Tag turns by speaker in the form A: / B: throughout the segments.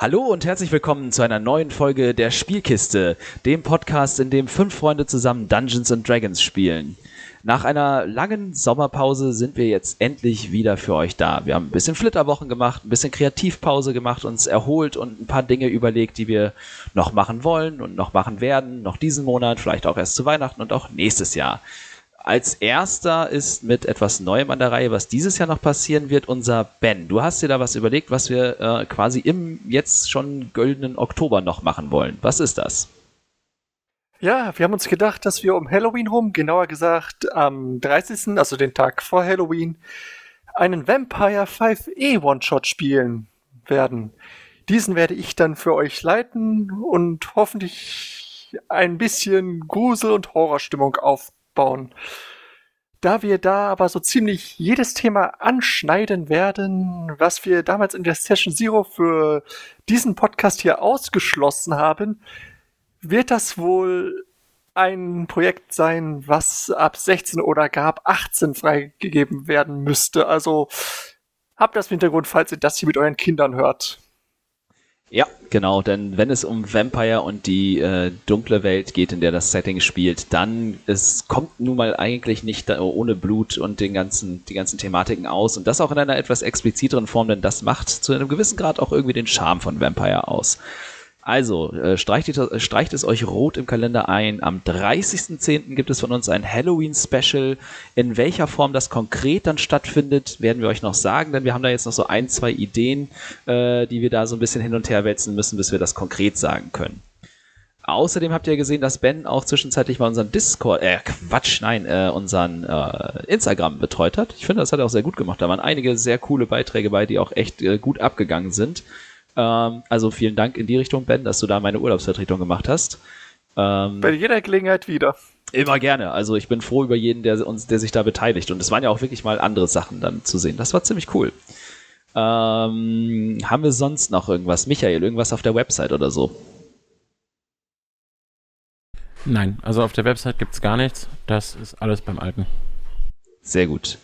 A: Hallo und herzlich willkommen zu einer neuen Folge der Spielkiste, dem Podcast, in dem fünf Freunde zusammen Dungeons and Dragons spielen. Nach einer langen Sommerpause sind wir jetzt endlich wieder für euch da. Wir haben ein bisschen Flitterwochen gemacht, ein bisschen Kreativpause gemacht, uns erholt und ein paar Dinge überlegt, die wir noch machen wollen und noch machen werden, noch diesen Monat, vielleicht auch erst zu Weihnachten und auch nächstes Jahr. Als erster ist mit etwas Neuem an der Reihe, was dieses Jahr noch passieren wird, unser Ben. Du hast dir da was überlegt, was wir äh, quasi im jetzt schon goldenen Oktober noch machen wollen. Was ist das?
B: Ja, wir haben uns gedacht, dass wir um Halloween rum, genauer gesagt am 30., also den Tag vor Halloween, einen Vampire 5e One-Shot spielen werden. Diesen werde ich dann für euch leiten und hoffentlich ein bisschen Grusel- und Horrorstimmung auf aufbauen. Da wir da aber so ziemlich jedes Thema anschneiden werden, was wir damals in der Session Zero für diesen Podcast hier ausgeschlossen haben, wird das wohl ein Projekt sein, was ab 16 oder gar ab 18 freigegeben werden müsste. Also habt das im Hintergrund, falls ihr das hier mit euren Kindern hört.
A: Ja, genau, denn wenn es um Vampire und die äh, dunkle Welt geht, in der das Setting spielt, dann es kommt nun mal eigentlich nicht ohne Blut und den ganzen, die ganzen Thematiken aus und das auch in einer etwas expliziteren Form, denn das macht zu einem gewissen Grad auch irgendwie den Charme von Vampire aus. Also, äh, streicht, äh, streicht, es euch rot im Kalender ein. Am 30.10. gibt es von uns ein Halloween-Special. In welcher Form das konkret dann stattfindet, werden wir euch noch sagen, denn wir haben da jetzt noch so ein, zwei Ideen, äh, die wir da so ein bisschen hin und her wälzen müssen, bis wir das konkret sagen können. Außerdem habt ihr gesehen, dass Ben auch zwischenzeitlich mal unseren Discord, äh, Quatsch, nein, äh, unseren äh, Instagram betreut hat. Ich finde, das hat er auch sehr gut gemacht. Da waren einige sehr coole Beiträge bei, die auch echt äh, gut abgegangen sind. Ähm, also vielen Dank in die Richtung, Ben, dass du da meine Urlaubsvertretung gemacht hast.
B: Ähm, Bei jeder Gelegenheit wieder.
A: Immer gerne. Also ich bin froh über jeden, der uns, der sich da beteiligt. Und es waren ja auch wirklich mal andere Sachen dann zu sehen. Das war ziemlich cool. Ähm, haben wir sonst noch irgendwas? Michael, irgendwas auf der Website oder so?
C: Nein, also auf der Website gibt es gar nichts. Das ist alles beim Alten.
A: Sehr gut.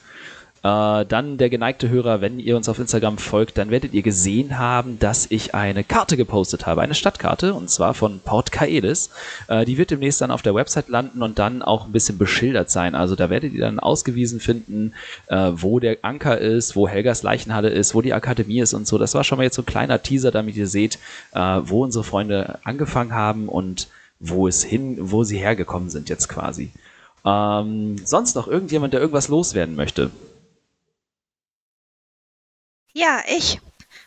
A: Äh, dann der geneigte Hörer, wenn ihr uns auf Instagram folgt, dann werdet ihr gesehen haben, dass ich eine Karte gepostet habe, eine Stadtkarte, und zwar von Port Kaelis. Äh, die wird demnächst dann auf der Website landen und dann auch ein bisschen beschildert sein. Also da werdet ihr dann ausgewiesen finden, äh, wo der Anker ist, wo Helgas Leichenhalle ist, wo die Akademie ist und so. Das war schon mal jetzt so ein kleiner Teaser, damit ihr seht, äh, wo unsere Freunde angefangen haben und wo es hin, wo sie hergekommen sind jetzt quasi. Ähm, sonst noch irgendjemand, der irgendwas loswerden möchte?
D: Ja, ich.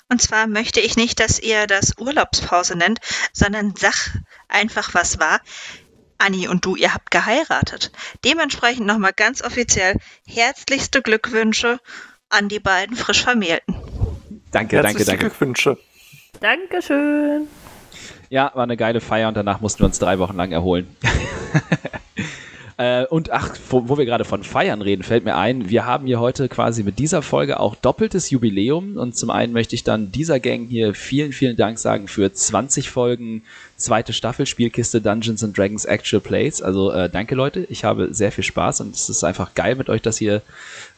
D: Und zwar möchte ich nicht, dass ihr das Urlaubspause nennt, sondern sag einfach, was war. Anni und du, ihr habt geheiratet. Dementsprechend nochmal ganz offiziell herzlichste Glückwünsche an die beiden frisch Vermählten.
A: Danke, danke, danke.
B: Glückwünsche.
E: Dankeschön.
A: Ja, war eine geile Feier und danach mussten wir uns drei Wochen lang erholen. Äh, und ach, wo, wo wir gerade von Feiern reden, fällt mir ein, wir haben hier heute quasi mit dieser Folge auch doppeltes Jubiläum. Und zum einen möchte ich dann dieser Gang hier vielen, vielen Dank sagen für 20 Folgen, zweite Staffel Spielkiste Dungeons and Dragons Actual Plays. Also äh, danke Leute, ich habe sehr viel Spaß und es ist einfach geil mit euch das hier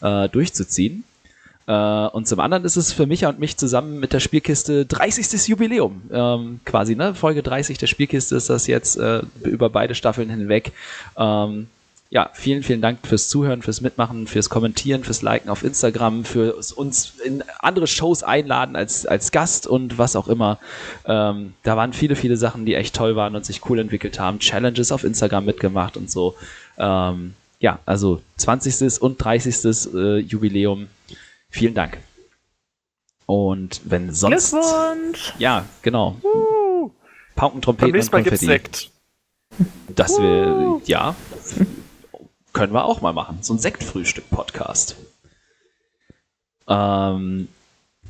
A: äh, durchzuziehen. Uh, und zum anderen ist es für mich und mich zusammen mit der Spielkiste 30. Jubiläum. Ähm, quasi, ne? Folge 30 der Spielkiste ist das jetzt äh, über beide Staffeln hinweg. Ähm, ja, vielen, vielen Dank fürs Zuhören, fürs Mitmachen, fürs Kommentieren, fürs Liken auf Instagram, für uns in andere Shows einladen als, als Gast und was auch immer. Ähm, da waren viele, viele Sachen, die echt toll waren und sich cool entwickelt haben. Challenges auf Instagram mitgemacht und so. Ähm, ja, also 20. und 30. Äh, Jubiläum Vielen Dank. Und wenn sonst.
E: Glückwunsch!
A: Ja, genau. Uh. Pauken, Trompeten und
B: Konfetti. Sekt.
A: Das wir, ja, können wir auch mal machen. So ein Sektfrühstück-Podcast. Ähm,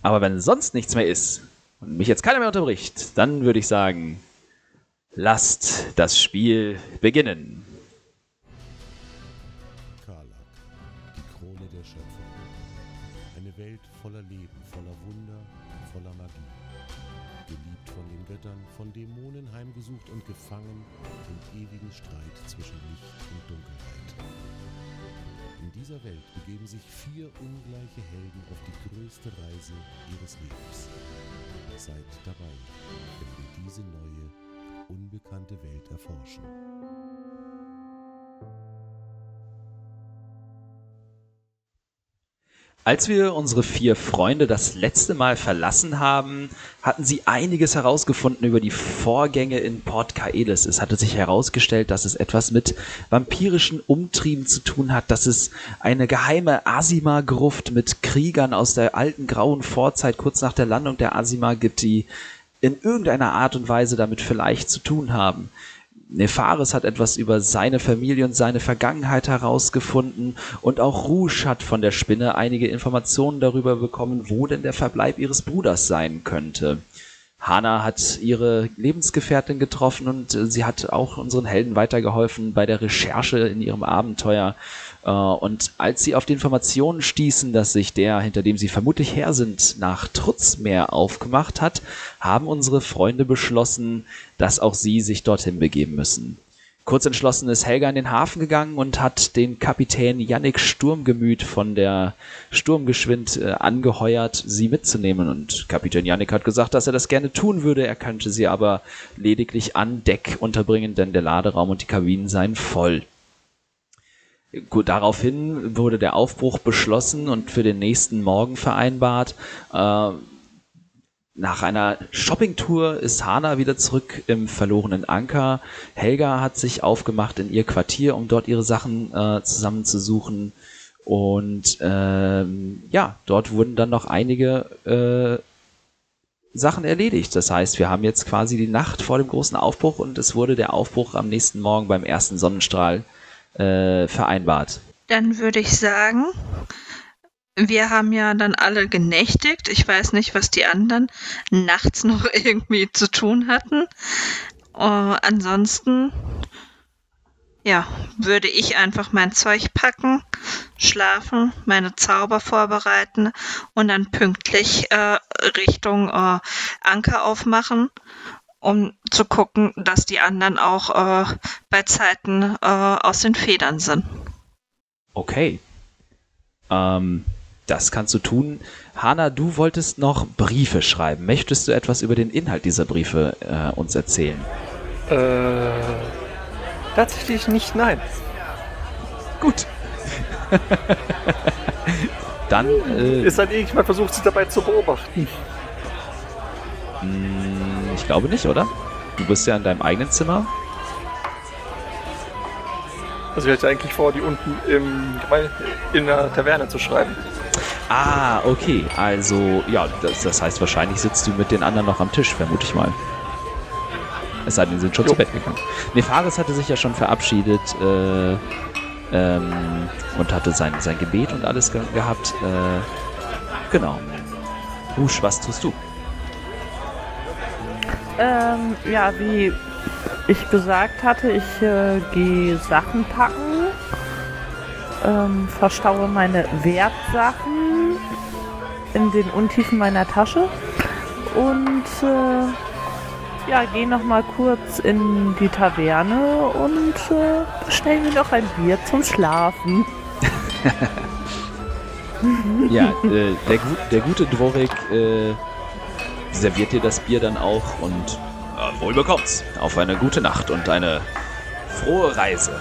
A: aber wenn sonst nichts mehr ist und mich jetzt keiner mehr unterbricht, dann würde ich sagen, lasst das Spiel beginnen.
F: Vier ungleiche Helden auf die größte Reise ihres Lebens. jederzeit dabei, wenn wir diese neue, unbekannte Welt erforschen.
A: Als wir unsere vier Freunde das letzte Mal verlassen haben, hatten sie einiges herausgefunden über die Vorgänge in Port Kaelis. Es hatte sich herausgestellt, dass es etwas mit vampirischen Umtrieben zu tun hat, dass es eine geheime Asima-Gruft mit Kriegern aus der alten grauen Vorzeit kurz nach der Landung der Asima gibt, die in irgendeiner Art und Weise damit vielleicht zu tun haben. Nefaris hat etwas über seine Familie und seine Vergangenheit herausgefunden und auch Rouge hat von der Spinne einige Informationen darüber bekommen, wo denn der Verbleib ihres Bruders sein könnte. Hana hat ihre Lebensgefährtin getroffen und äh, sie hat auch unseren Helden weitergeholfen bei der Recherche in ihrem Abenteuer. Äh, und als sie auf die Informationen stießen, dass sich der, hinter dem sie vermutlich her sind, nach Trutzmeer aufgemacht hat, haben unsere Freunde beschlossen, dass auch sie sich dorthin begeben müssen. Kurz entschlossen ist Helga in den Hafen gegangen und hat den Kapitän Yannick Sturmgemüt von der Sturmgeschwind äh, angeheuert, sie mitzunehmen. Und Kapitän Yannick hat gesagt, dass er das gerne tun würde. Er könnte sie aber lediglich an Deck unterbringen, denn der Laderaum und die Kabinen seien voll. Gut, daraufhin wurde der Aufbruch beschlossen und für den nächsten Morgen vereinbart. Äh, nach einer Shoppingtour ist Hana wieder zurück im verlorenen Anker. Helga hat sich aufgemacht in ihr Quartier, um dort ihre Sachen äh, zusammenzusuchen. Und ähm, ja, dort wurden dann noch einige äh, Sachen erledigt. Das heißt, wir haben jetzt quasi die Nacht vor dem großen Aufbruch und es wurde der Aufbruch am nächsten Morgen beim ersten Sonnenstrahl äh, vereinbart.
D: Dann würde ich sagen, wir haben ja dann alle genächtigt. Ich weiß nicht, was die anderen nachts noch irgendwie zu tun hatten. Uh, ansonsten, ja, würde ich einfach mein Zeug packen, schlafen, meine Zauber vorbereiten und dann pünktlich äh, Richtung äh, Anker aufmachen, um zu gucken, dass die anderen auch äh, bei Zeiten äh, aus den Federn sind.
A: Okay. Ähm, das kannst du tun. Hanna, du wolltest noch Briefe schreiben. Möchtest du etwas über den Inhalt dieser Briefe äh, uns erzählen?
B: Äh, tatsächlich nicht, nein.
A: Gut. Dann. Äh,
B: Ist halt irgendjemand versucht, sie dabei zu beobachten.
A: hm, ich glaube nicht, oder? Du bist ja in deinem eigenen Zimmer.
B: Also ich hatte eigentlich vor, die unten im, in der Taverne zu schreiben.
A: Ah, okay. Also, ja, das, das heißt, wahrscheinlich sitzt du mit den anderen noch am Tisch, vermute ich mal. Es sei denn, die sind schon
B: Jo.
A: zu Bett gegangen. Nefaris hatte sich ja schon verabschiedet äh, ähm, und hatte sein, sein Gebet und alles ge gehabt. Äh, genau. Husch, was tust du?
E: Ähm, ja, wie ich gesagt hatte, ich äh, gehe Sachen packen, ähm, verstaue meine Wertsachen in den Untiefen meiner Tasche und äh, ja, gehe noch mal kurz in die Taverne und äh, bestelle mir noch ein Bier zum Schlafen.
A: Ja, äh, der, der gute Dvorik äh, serviert dir das Bier dann auch und äh, wohl bekommt's. Auf eine gute Nacht und eine frohe Reise.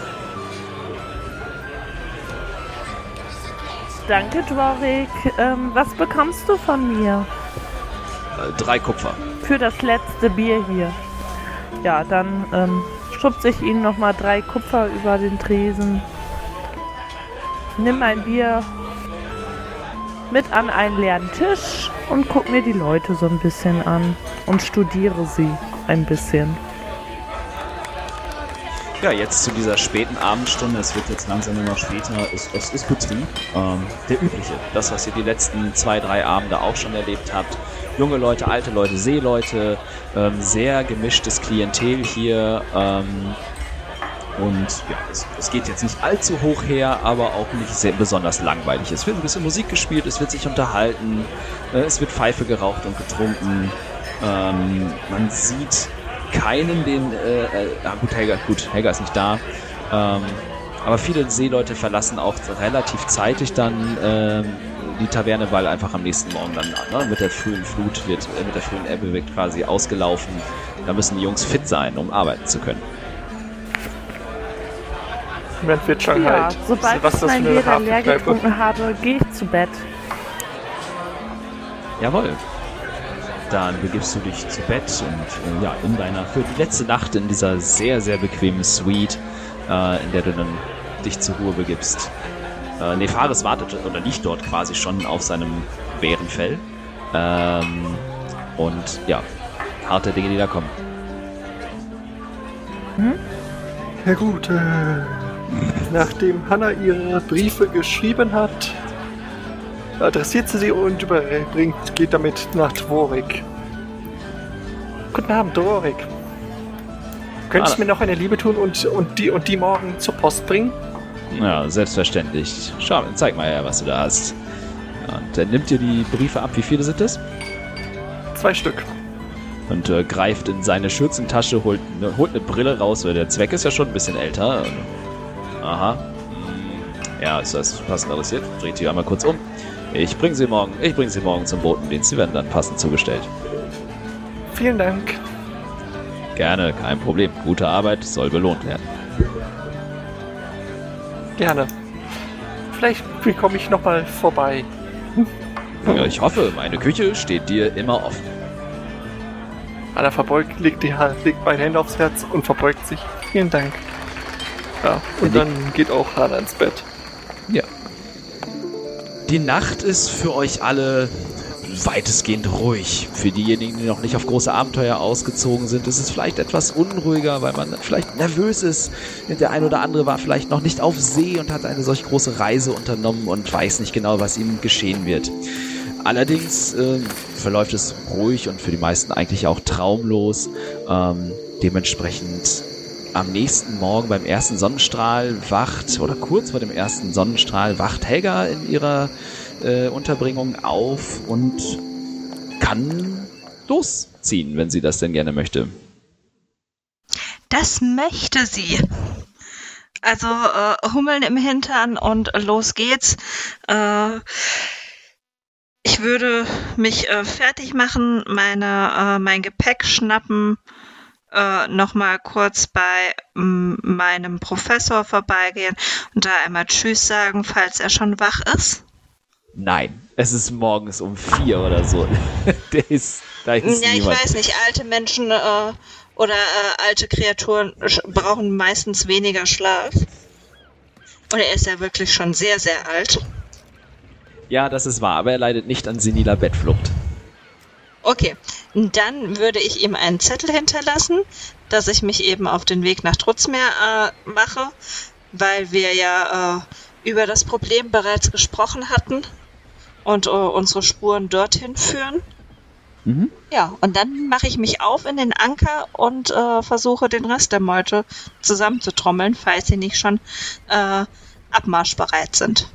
E: Danke, Dworik. Ähm, was bekommst du von mir?
A: Äh, drei Kupfer.
E: Für das letzte Bier hier. Ja, dann ähm, schubse ich Ihnen nochmal drei Kupfer über den Tresen. Nimm ein Bier mit an einen leeren Tisch und guck mir die Leute so ein bisschen an und studiere sie ein bisschen.
A: Ja, jetzt zu dieser späten Abendstunde, es wird jetzt langsam immer später, es, es ist Betrieb. Ähm, der übliche, das, was ihr die letzten zwei, drei Abende auch schon erlebt habt. Junge Leute, alte Leute, Seeleute, ähm, sehr gemischtes Klientel hier. Ähm, und ja, es, es geht jetzt nicht allzu hoch her, aber auch nicht sehr besonders langweilig. Es wird ein bisschen Musik gespielt, es wird sich unterhalten, äh, es wird Pfeife geraucht und getrunken. Ähm, man sieht keinen, den. Äh, äh, ah, gut, Helga, gut, Helga ist nicht da. Ähm, aber viele Seeleute verlassen auch relativ zeitig dann ähm, die Taverne, weil einfach am nächsten Morgen dann ne, mit der frühen Flut wird, äh, mit der frühen Ebbe wird quasi ausgelaufen. Da müssen die Jungs fit sein, um arbeiten zu können.
B: Moment wird schon
E: Ja,
B: halt.
E: sobald
B: Was
E: ich
B: das für
E: mein Leder leer getrunken habe, gehe ich zu Bett.
A: Jawohl. Dann begibst du dich zu Bett und äh, ja, in deiner für die letzte Nacht in dieser sehr, sehr bequemen Suite, äh, in der du dann dich zur Ruhe begibst. Äh, Nefaris wartet oder liegt dort quasi schon auf seinem Bärenfell. Ähm, und ja, harte Dinge, die da kommen.
B: Ja gut, nachdem Hannah ihre Briefe geschrieben hat, adressiert sie sie und überbringt, geht damit nach Dvorik. Guten Abend, Dvorik. Könntest du
A: Ah.
B: mir noch eine Liebe tun und, und, die, und die morgen zur Post bringen?
A: Ja, selbstverständlich. Schau, zeig mal her, was du da hast. Und er nimmt dir die Briefe ab. Wie viele sind es?
B: Zwei Stück.
A: und äh, greift in seine Schürzentasche, holt, ne, holt eine Brille raus, weil der Zweck ist ja schon ein bisschen älter. Aha. Hm, Ja, ist das passend adressiert? Dreht die einmal kurz um. Ich bringe sie morgen, ich bringe sie morgen zum Botendienst. Sie werden dann passend zugestellt.
B: Vielen Dank.
A: Gerne, kein Problem. Gute Arbeit soll belohnt werden.
B: Gerne. Vielleicht komme ich nochmal vorbei.
A: Ja, ich hoffe, meine Küche steht dir immer offen.
B: Anna verbeugt, legt, die Hand, legt beide Hände aufs Herz und verbeugt sich. Vielen Dank. Ja, und dann geht auch Hannah ins Bett.
A: Die Nacht ist für euch alle weitestgehend ruhig. Für diejenigen, die noch nicht auf große Abenteuer ausgezogen sind, ist es vielleicht etwas unruhiger, weil man vielleicht nervös ist. Der ein oder andere war vielleicht noch nicht auf See und hat eine solch große Reise unternommen und weiß nicht genau, was ihm geschehen wird. Allerdings äh, verläuft es ruhig und für die meisten eigentlich auch traumlos. Ähm, dementsprechend am nächsten Morgen beim ersten Sonnenstrahl wacht, oder kurz vor dem ersten Sonnenstrahl, wacht Helga in ihrer äh, Unterbringung auf und kann losziehen, wenn sie das denn gerne möchte.
D: Das möchte sie. Also äh, Hummeln im Hintern und los geht's. Äh, ich würde mich äh, fertig machen, meine, äh, mein Gepäck schnappen, äh, nochmal kurz bei m, meinem Professor vorbeigehen und da einmal Tschüss sagen, falls er schon wach ist.
A: Nein, es ist morgens um vier oder so. Der ist, da ist
D: Ja, ich
A: niemand.
D: weiß nicht, alte Menschen äh, oder äh, alte Kreaturen brauchen meistens weniger Schlaf. Und er ist ja wirklich schon sehr, sehr alt.
A: Ja, das ist wahr, aber er leidet nicht an seniler Bettflucht.
D: Okay, dann würde ich ihm einen Zettel hinterlassen, dass ich mich eben auf den Weg nach Trutzmeer äh, mache, weil wir ja äh, über das Problem bereits gesprochen hatten und äh, unsere Spuren dorthin führen.
A: Mhm.
D: Ja, und dann mache ich mich auf in den Anker und äh, versuche den Rest der Meute zusammenzutrommeln, falls sie nicht schon äh, abmarschbereit sind.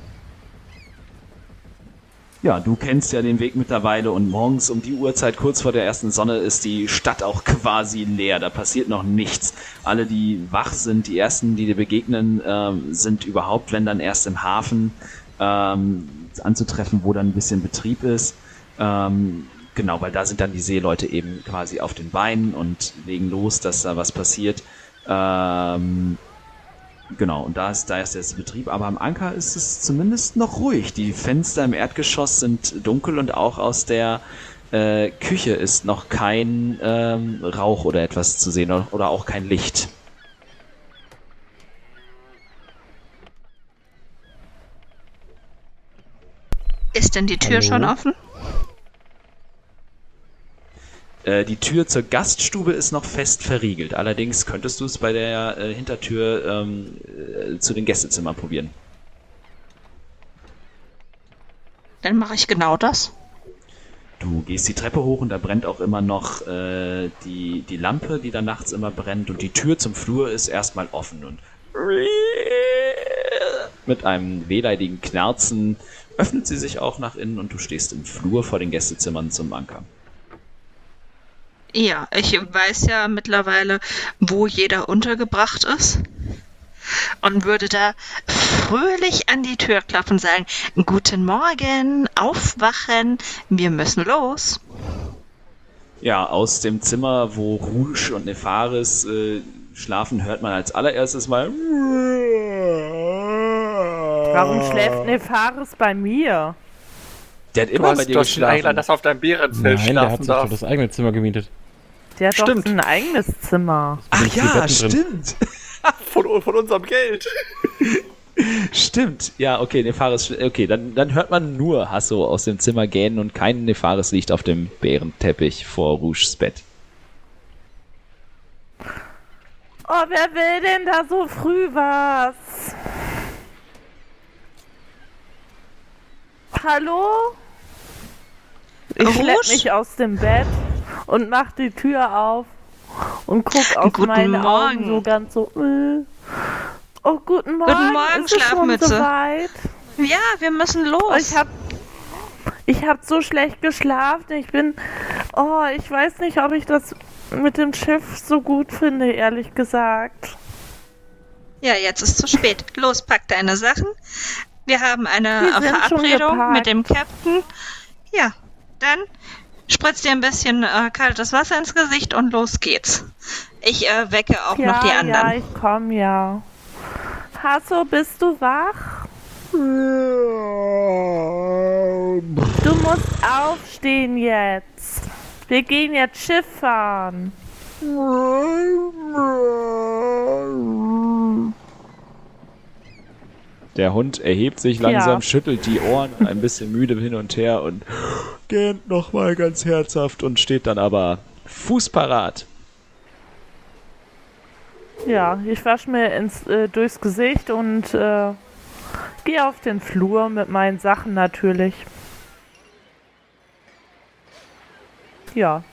A: Ja, du kennst ja den Weg mittlerweile und morgens um die Uhrzeit kurz vor der ersten Sonne ist die Stadt auch quasi leer. Da passiert noch nichts. Alle, die wach sind, die ersten, die dir begegnen, ähm, sind überhaupt, wenn dann erst im Hafen ähm, anzutreffen, wo dann ein bisschen Betrieb ist. Ähm, genau, weil da sind dann die Seeleute eben quasi auf den Beinen und legen los, dass da was passiert. Ähm, Genau, und da ist, da ist jetzt Betrieb, aber am Anker ist es zumindest noch ruhig. Die Fenster im Erdgeschoss sind dunkel und auch aus der äh, Küche ist noch kein ähm, Rauch oder etwas zu sehen oder, oder auch kein Licht.
D: Ist denn die Tür
C: Hallo?
D: schon offen?
A: Äh, die Tür zur Gaststube ist noch fest verriegelt. Allerdings könntest du es bei der äh, Hintertür ähm, äh, zu den Gästezimmern probieren.
D: Dann mache ich genau das.
A: Du gehst die Treppe hoch und da brennt auch immer noch äh, die, die Lampe, die da nachts immer brennt. Und die Tür zum Flur ist erstmal offen. Und mit einem wehleidigen Knarzen öffnet sie sich auch nach innen und du stehst im Flur vor den Gästezimmern zum Anker.
D: Ja, ich weiß ja mittlerweile, wo jeder untergebracht ist. und würde da fröhlich an die Tür klopfen und sagen, Guten Morgen, aufwachen, wir müssen los.
A: Ja, aus dem Zimmer, wo Rouge und Nefaris äh, schlafen, hört man als allererstes mal.
E: Warum schläft Nefaris bei mir?
A: Der hat
B: Du
A: immer bei
B: hast,
A: dir
B: du hast ihn eingeladen,
A: geschlafen.
B: dass er auf deinem Bärenfell
C: Nein, der hat
B: schlafen
C: sich
B: darf.
C: das eigene Zimmer gemietet.
E: Der hat
B: Stimmt.
E: doch ein eigenes Zimmer.
A: Ach ja, stimmt.
B: Von, von unserem Geld.
A: Stimmt. Ja, okay, Nefaris. Okay, dann, dann hört man nur Hasso aus dem Zimmer gähnen und kein Nefaris liegt auf dem Bärenteppich vor Rouges Bett.
E: Oh, wer will denn da so früh was? Hallo? Ich schlepp mich aus dem Bett und mach die Tür auf und guck auf
D: Guten
E: meine Augen
D: Morgen.
E: so ganz so. Äh. Oh, guten Morgen.
D: Guten Morgen,
E: Ist
D: Schlafmütze.
E: soweit?
D: Ja, wir müssen los.
E: ich hab ich hab so schlecht geschlafen. Ich bin oh, ich weiß nicht, ob ich das mit dem Schiff so gut finde, ehrlich gesagt.
D: Ja, jetzt ist zu spät. Los, pack deine Sachen. Wir haben eine
E: schon
D: Verabredung mit dem Captain. Ja, dann spritz dir ein bisschen äh, kaltes Wasser ins Gesicht und los geht's. Ich äh, wecke auch
E: ja,
D: noch die anderen.
E: ja, ich komm ja. Hasso, bist du wach? Du musst aufstehen jetzt. Wir gehen jetzt Schiff fahren.
A: Der Hund erhebt sich langsam,
E: Ja.
A: schüttelt die Ohren ein bisschen müde hin und her und gähnt nochmal ganz herzhaft und steht dann aber fußparat.
E: Ja, ich wasch mir ins, äh, durchs Gesicht und äh, gehe auf den Flur mit meinen Sachen natürlich. Ja,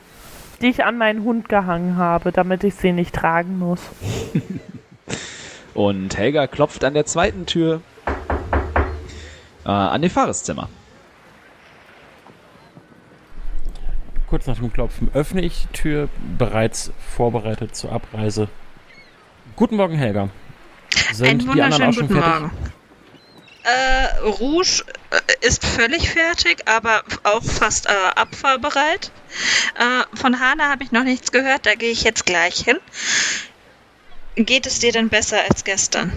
E: die ich an meinen Hund gehangen habe, damit ich sie nicht tragen muss.
A: Und Helga klopft an der zweiten Tür äh, an Nefaris Zimmer.
C: Kurz nach dem Klopfen öffne ich die Tür, bereits vorbereitet zur Abreise. Guten Morgen, Helga. Sind
D: Einen
C: die anderen auch
D: wunderschönen
C: schon
D: guten
C: fertig?
D: Morgen. Äh, Rouge äh, ist völlig fertig, aber auch fast äh, abfahrbereit. Äh, von Hana habe ich noch nichts gehört, da gehe ich jetzt gleich hin. Geht es dir denn besser als gestern?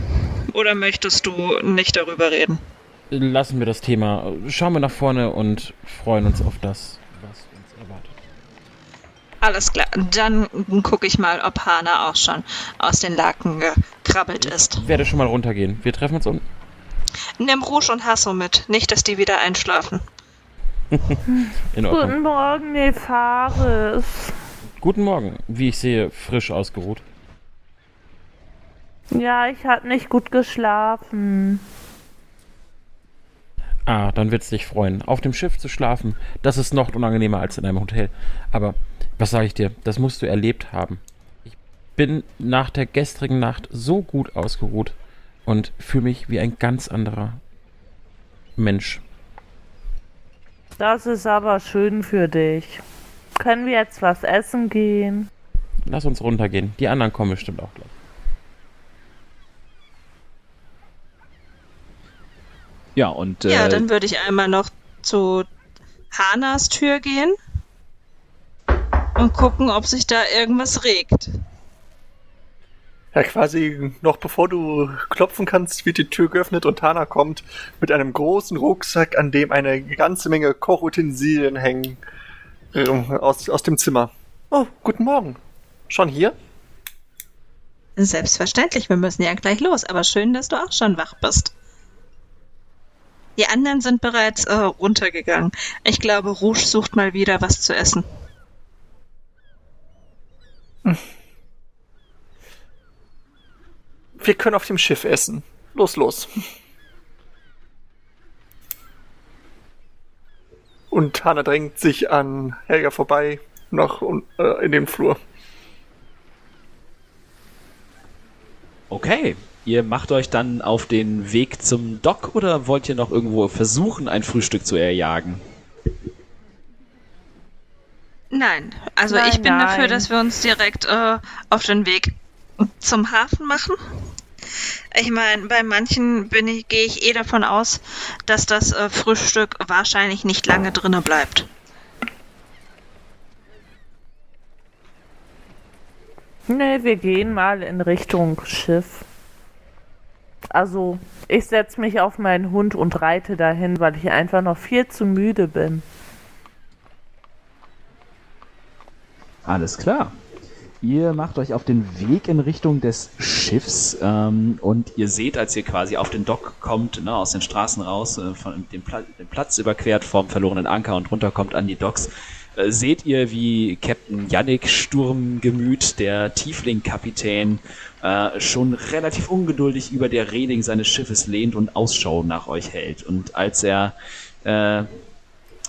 D: Oder möchtest du nicht darüber reden?
C: Lassen wir das Thema. Schauen wir nach vorne und freuen uns auf das, was uns erwartet.
D: Alles klar, dann gucke ich mal, ob Hana auch schon aus den Laken gekrabbelt ist.
C: Ich werde schon mal runtergehen. Wir treffen uns unten.
D: Nimm Rouge und Hasso mit, nicht, dass die wieder einschlafen.
C: In Ordnung.
E: Guten Morgen, Nefaris.
C: Guten Morgen. Wie ich sehe, frisch ausgeruht.
E: Ja, ich hatte nicht gut geschlafen.
C: Ah, dann wird's dich freuen. Auf dem Schiff zu schlafen, das ist noch unangenehmer als in einem Hotel. Aber was sage ich dir, das musst du erlebt haben. Ich bin nach der gestrigen Nacht so gut ausgeruht und fühle mich wie ein ganz anderer Mensch.
E: Das ist aber schön für dich. Können wir jetzt was essen gehen?
C: Lass uns runtergehen. Die anderen kommen bestimmt auch gleich.
A: Ja, und
D: Ja,
A: äh,
D: dann würde ich einmal noch zu Hanas Tür gehen und gucken, ob sich da irgendwas regt.
B: Ja, quasi noch bevor du klopfen kannst, wird die Tür geöffnet und Hana kommt mit einem großen Rucksack, an dem eine ganze Menge Kochutensilien hängen ähm, aus, aus dem Zimmer. Oh, guten Morgen. Schon hier?
D: Selbstverständlich, wir müssen ja gleich los, aber schön, dass du auch schon wach bist. Die anderen sind bereits äh, runtergegangen. Ich glaube, Rouge sucht mal wieder was zu essen.
B: Wir können auf dem Schiff essen. Los, los. Und Hana drängt sich an Helga vorbei, noch äh, in den Flur.
A: okay. Ihr macht euch dann auf den Weg zum Dock oder wollt ihr noch irgendwo versuchen, ein Frühstück zu erjagen?
D: Nein, also
E: Nein,
D: ich bin dafür,
E: nein.
D: dass wir uns direkt äh, auf den Weg zum Hafen machen. Ich meine, bei manchen bin ich, gehe ich eh davon aus, dass das äh, Frühstück wahrscheinlich nicht lange drinne bleibt.
E: Nee, wir gehen mal in Richtung Schiff. Also, ich setze mich auf meinen Hund und reite dahin, weil ich einfach noch viel zu müde bin.
A: Alles klar. Ihr macht euch auf den Weg in Richtung des Schiffs ähm, und ihr seht, als ihr quasi auf den Dock kommt, ne, aus den Straßen raus, äh, von dem, Pla den Platz überquert vom verlorenen Anker und runterkommt an die Docks, äh, seht ihr, wie Captain Yannick Sturmgemüt, der Tiefling-Kapitän, äh, schon relativ ungeduldig über der Reling seines Schiffes lehnt und Ausschau nach euch hält. Und als er äh,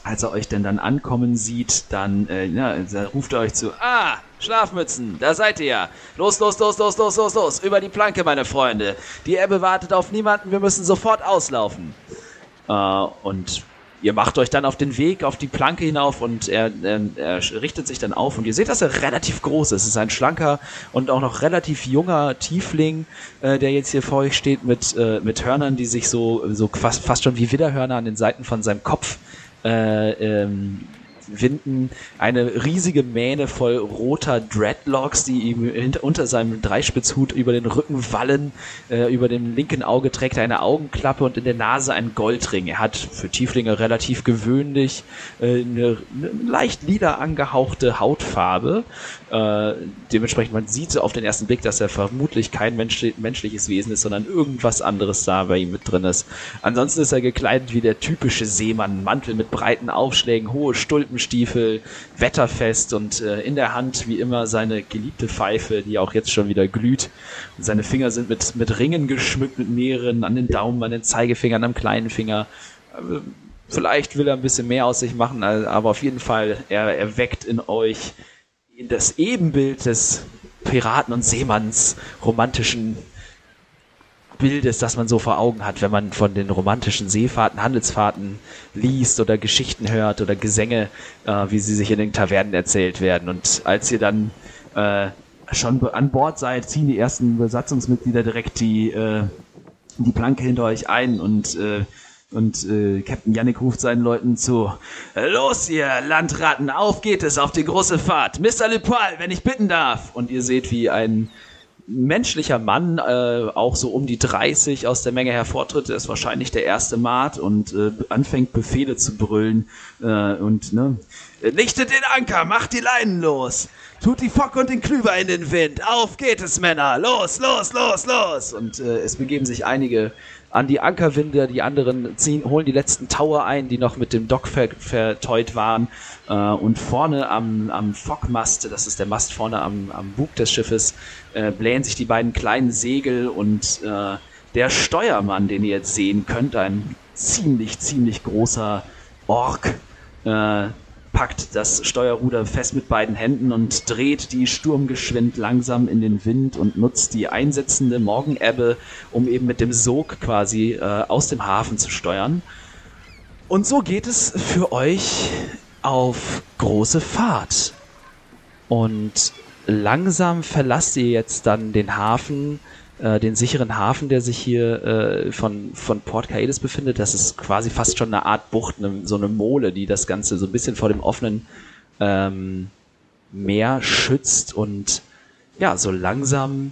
A: als er euch denn dann ankommen sieht, dann äh, ja, dann ruft er euch zu, ah, Schlafmützen, da seid ihr ja. Los, los, los, los, los, los, los, über die Planke, meine Freunde. Die Ebbe wartet auf niemanden, wir müssen sofort auslaufen. Äh, und ihr macht euch dann auf den Weg auf die Planke hinauf und er, er, er richtet sich dann auf und ihr seht, dass er relativ groß ist. Es ist ein schlanker und auch noch relativ junger Tiefling, äh, der jetzt hier vor euch steht mit, äh, mit Hörnern, die sich so, so fast, fast schon wie Widderhörner an den Seiten von seinem Kopf äh, ähm, winden eine riesige Mähne voll roter Dreadlocks, die ihm hinter, unter seinem Dreispitzhut über den Rücken wallen. Äh, über dem linken Auge trägt er eine Augenklappe und in der Nase einen Goldring. Er hat für Tieflinge relativ gewöhnlich äh, eine, eine leicht lila angehauchte Hautfarbe. Äh, dementsprechend, man sieht auf den ersten Blick, dass er vermutlich kein Mensch, menschliches Wesen ist, sondern irgendwas anderes da bei ihm mit drin ist. Ansonsten ist er gekleidet wie der typische Seemann. Mantel mit breiten Aufschlägen, hohe Stulpenstiefel, wetterfest und äh, in der Hand wie immer seine geliebte Pfeife, die auch jetzt schon wieder glüht. Und seine Finger sind mit, mit Ringen geschmückt, mit mehreren an den Daumen, an den Zeigefingern, am kleinen Finger. Äh, Vielleicht will er ein bisschen mehr aus sich machen, aber auf jeden Fall, er, er weckt in euch das Ebenbild des Piraten und Seemanns romantischen Bildes, das man so vor Augen hat, wenn man von den romantischen Seefahrten, Handelsfahrten liest oder Geschichten hört oder Gesänge, äh, wie sie sich in den Tavernen erzählt werden. Und als ihr dann äh, schon an Bord seid, ziehen die ersten Besatzungsmitglieder direkt die, äh, die Planke hinter euch ein und äh, und äh, Captain Yannick ruft seinen Leuten zu: Los, ihr Landratten, auf geht es auf die große Fahrt. Mr. Lepoil, wenn ich bitten darf. Und ihr seht, wie ein menschlicher Mann, äh, auch so um die 30 aus der Menge hervortritt, er ist wahrscheinlich der erste Mart und äh, anfängt Befehle zu brüllen äh, und ne, lichtet den Anker, macht die Leinen los, tut die Fock und den Klüber in den Wind, auf geht es Männer, los, los, los, los. Und äh, es begeben sich einige an die Ankerwinde, die anderen ziehen, holen die letzten Tower ein, die noch mit dem Dock ver verteut waren. Äh, und vorne am, am Fockmast, das ist der Mast vorne am, am Bug des Schiffes, äh, blähen sich die beiden kleinen Segel und äh, der Steuermann, den ihr jetzt sehen könnt, ein ziemlich, ziemlich großer Ork, äh, packt das Steuerruder fest mit beiden Händen und dreht die sturmgeschwind langsam in den Wind und nutzt die einsetzende Morgenebbe, um eben mit dem Sog quasi äh, aus dem Hafen zu steuern. Und so geht es für euch auf große Fahrt. Und langsam verlasst ihr jetzt dann den Hafen äh, den sicheren Hafen, der sich hier äh, von, von Port Caedes befindet. Das ist quasi fast schon eine Art Bucht, eine, so eine Mole, die das Ganze so ein bisschen vor dem offenen ähm, Meer schützt. Und ja, so langsam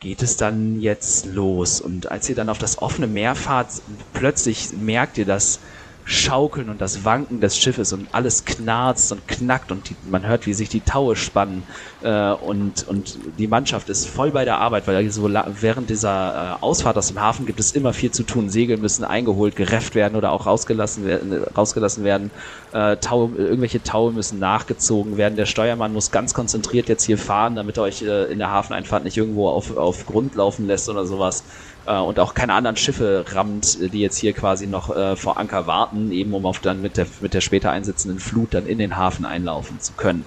A: geht es dann jetzt los. Und als ihr dann auf das offene Meer fahrt, plötzlich merkt ihr, dass Schaukeln und das Wanken des Schiffes und alles knarzt und knackt und die, man hört, wie sich die Taue spannen äh, und, und die Mannschaft ist voll bei der Arbeit, weil so während dieser äh, Ausfahrt aus dem Hafen gibt es immer viel zu tun. Segel müssen eingeholt, gerefft werden oder auch rausgelassen. Rausgelassen werden. Äh, Taue, irgendwelche Taue müssen nachgezogen werden. Der Steuermann muss ganz konzentriert jetzt hier fahren, damit er euch äh, in der Hafeneinfahrt nicht irgendwo auf, auf Grund laufen lässt oder sowas äh, und auch keine anderen Schiffe rammt, die jetzt hier quasi noch äh, vor Anker warten, eben um auf dann mit der, mit der später einsetzenden Flut dann in den Hafen einlaufen zu können.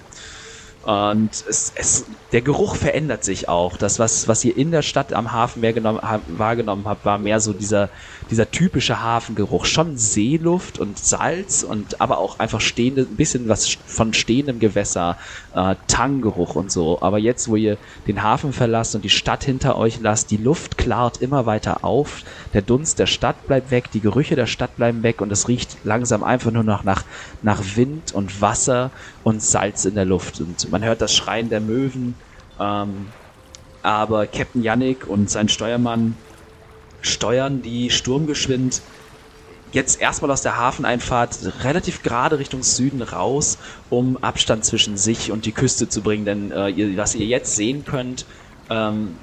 A: Und es, es, der Geruch verändert sich auch. Das, was, was ihr in der Stadt am Hafen mehr genommen, wahrgenommen habt, war mehr so dieser, dieser typische Hafengeruch. Schon Seeluft und Salz und aber auch einfach stehende, ein bisschen was von stehendem Gewässer, äh, Tanggeruch und so. Aber jetzt, wo ihr den Hafen verlasst und die Stadt hinter euch lasst, die Luft klart immer weiter auf. Der Dunst der Stadt bleibt weg, die Gerüche der Stadt bleiben weg und es riecht langsam einfach nur noch nach, nach Wind und Wasser und Salz in der Luft. Und man hört das Schreien der Möwen. Ähm, aber Captain Yannick und sein Steuermann steuern die sturmgeschwind jetzt erstmal aus der Hafeneinfahrt relativ gerade Richtung Süden raus, um Abstand zwischen sich und die Küste zu bringen. Denn äh, ihr, was ihr jetzt sehen könnt, ähm,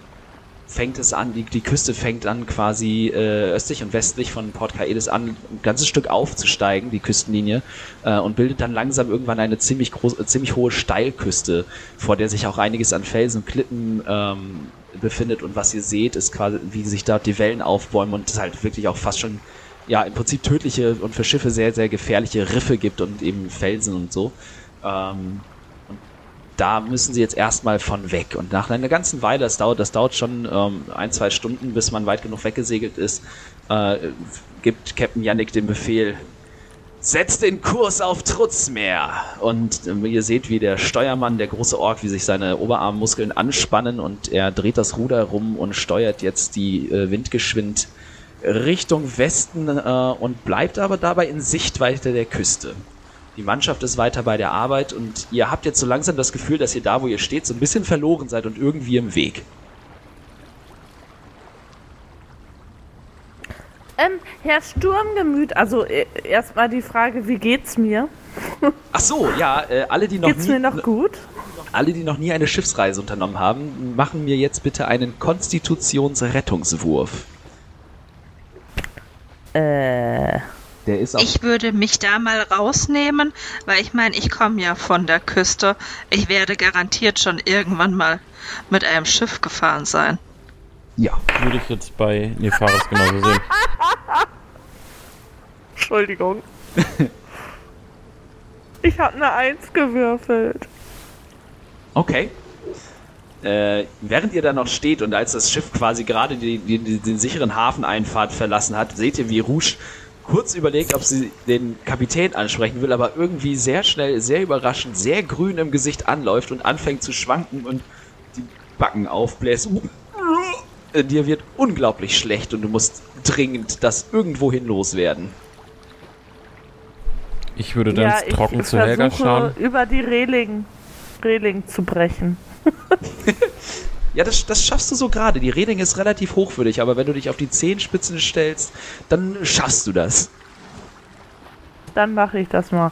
A: fängt es an, die, die Küste fängt an quasi äh, östlich und westlich von Port Caedes an, ein ganzes Stück aufzusteigen, die Küstenlinie, äh, und bildet dann langsam irgendwann eine ziemlich große, ziemlich hohe Steilküste, vor der sich auch einiges an Felsen und Klippen ähm, befindet. Und was ihr seht, ist quasi, wie sich dort die Wellen aufbäumen und es halt wirklich auch fast schon, ja, im Prinzip tödliche und für Schiffe sehr, sehr gefährliche Riffe gibt und eben Felsen und so. Ähm, da müssen sie jetzt erstmal von weg. Und nach einer ganzen Weile, das dauert, das dauert schon ähm, ein, zwei Stunden, bis man weit genug weggesegelt ist, äh, gibt Captain Yannick den Befehl, setzt den Kurs auf Trutzmeer. Und äh, ihr seht, wie der Steuermann, der große Ork, wie sich seine Oberarmmuskeln anspannen und er dreht das Ruder rum und steuert jetzt die äh, Windgeschwind Richtung Westen äh, und bleibt aber dabei in Sichtweite der Küste. Die Mannschaft ist weiter bei der Arbeit und ihr habt jetzt so langsam das Gefühl, dass ihr da, wo ihr steht, so ein bisschen verloren seid und irgendwie im Weg.
E: Ähm, Herr Sturmgemüt, also äh, erstmal die Frage, wie geht's mir?
A: Ach so, ja, äh, alle, die noch
E: geht's
A: nie,
E: mir noch gut?
A: Alle, die noch nie eine Schiffsreise unternommen haben, machen mir jetzt bitte einen Konstitutionsrettungswurf.
E: Äh.
A: Der ist auch
D: Ich würde mich da mal rausnehmen, weil ich meine, ich komme ja von der Küste. Ich werde garantiert schon irgendwann mal mit einem Schiff gefahren sein.
A: ja.
C: Würde ich jetzt bei Nefaris genauso sehen.
E: Entschuldigung. ich habe eine Eins gewürfelt.
A: Okay. Äh, während ihr da noch steht und als das Schiff quasi gerade die, die, den sicheren Hafeneinfahrt verlassen hat, seht ihr, wie Rouge kurz überlegt, ob sie den Kapitän ansprechen will, aber irgendwie sehr schnell, sehr überraschend, sehr grün im Gesicht anläuft und anfängt zu schwanken und die Backen aufbläst. Äh, Dir wird unglaublich schlecht und du musst dringend das irgendwohin loswerden.
C: Ich würde dann
E: ja, ich
C: trocken zu Helga
E: versuche,
C: schauen.
E: über die Reling, Reling zu brechen.
A: Ja, das, das schaffst du so gerade. Die Reding ist relativ hochwürdig, aber wenn du dich auf die Zehenspitzen stellst, dann schaffst du das.
E: Dann mache ich das mal.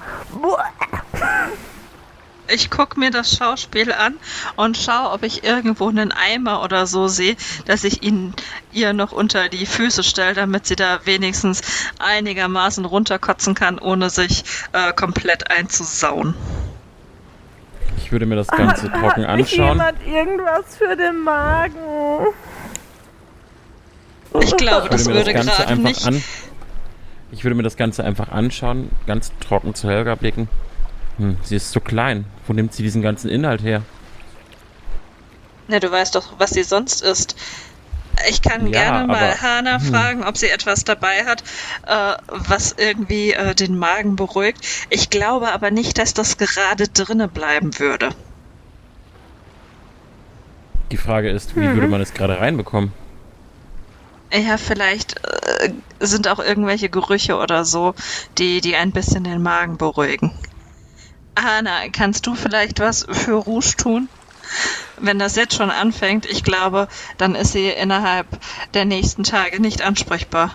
D: Ich gucke mir das Schauspiel an und schaue, ob ich irgendwo einen Eimer oder so sehe, dass ich ihn ihr noch unter die Füße stelle, damit sie da wenigstens einigermaßen runterkotzen kann, ohne sich äh, komplett einzusauen.
C: Ich würde mir das Ganze trocken
E: Hat
C: anschauen.
E: jemand irgendwas für den Magen?
D: Ich glaube, das
C: würde
D: gerade nicht.
C: an. Ich würde mir das Ganze einfach anschauen, ganz trocken zu Helga blicken. Hm, sie ist so klein. Wo nimmt sie diesen ganzen Inhalt her?
D: Ne, du weißt doch, was sie sonst isst. Ich kann
C: Ja,
D: gerne mal
C: aber-
D: Hana
C: hm.
D: fragen, ob sie etwas dabei hat, äh, was irgendwie äh, den Magen beruhigt. Ich glaube aber nicht, dass das gerade drinne bleiben würde.
C: Die Frage ist,
E: Mhm.
C: wie würde man es gerade reinbekommen?
D: Ja, vielleicht äh, sind auch irgendwelche Gerüche oder so, die, die ein bisschen den Magen beruhigen. Hana, kannst du vielleicht was für Rouge tun? Wenn das jetzt schon anfängt, ich glaube, dann ist sie innerhalb der nächsten Tage nicht ansprechbar.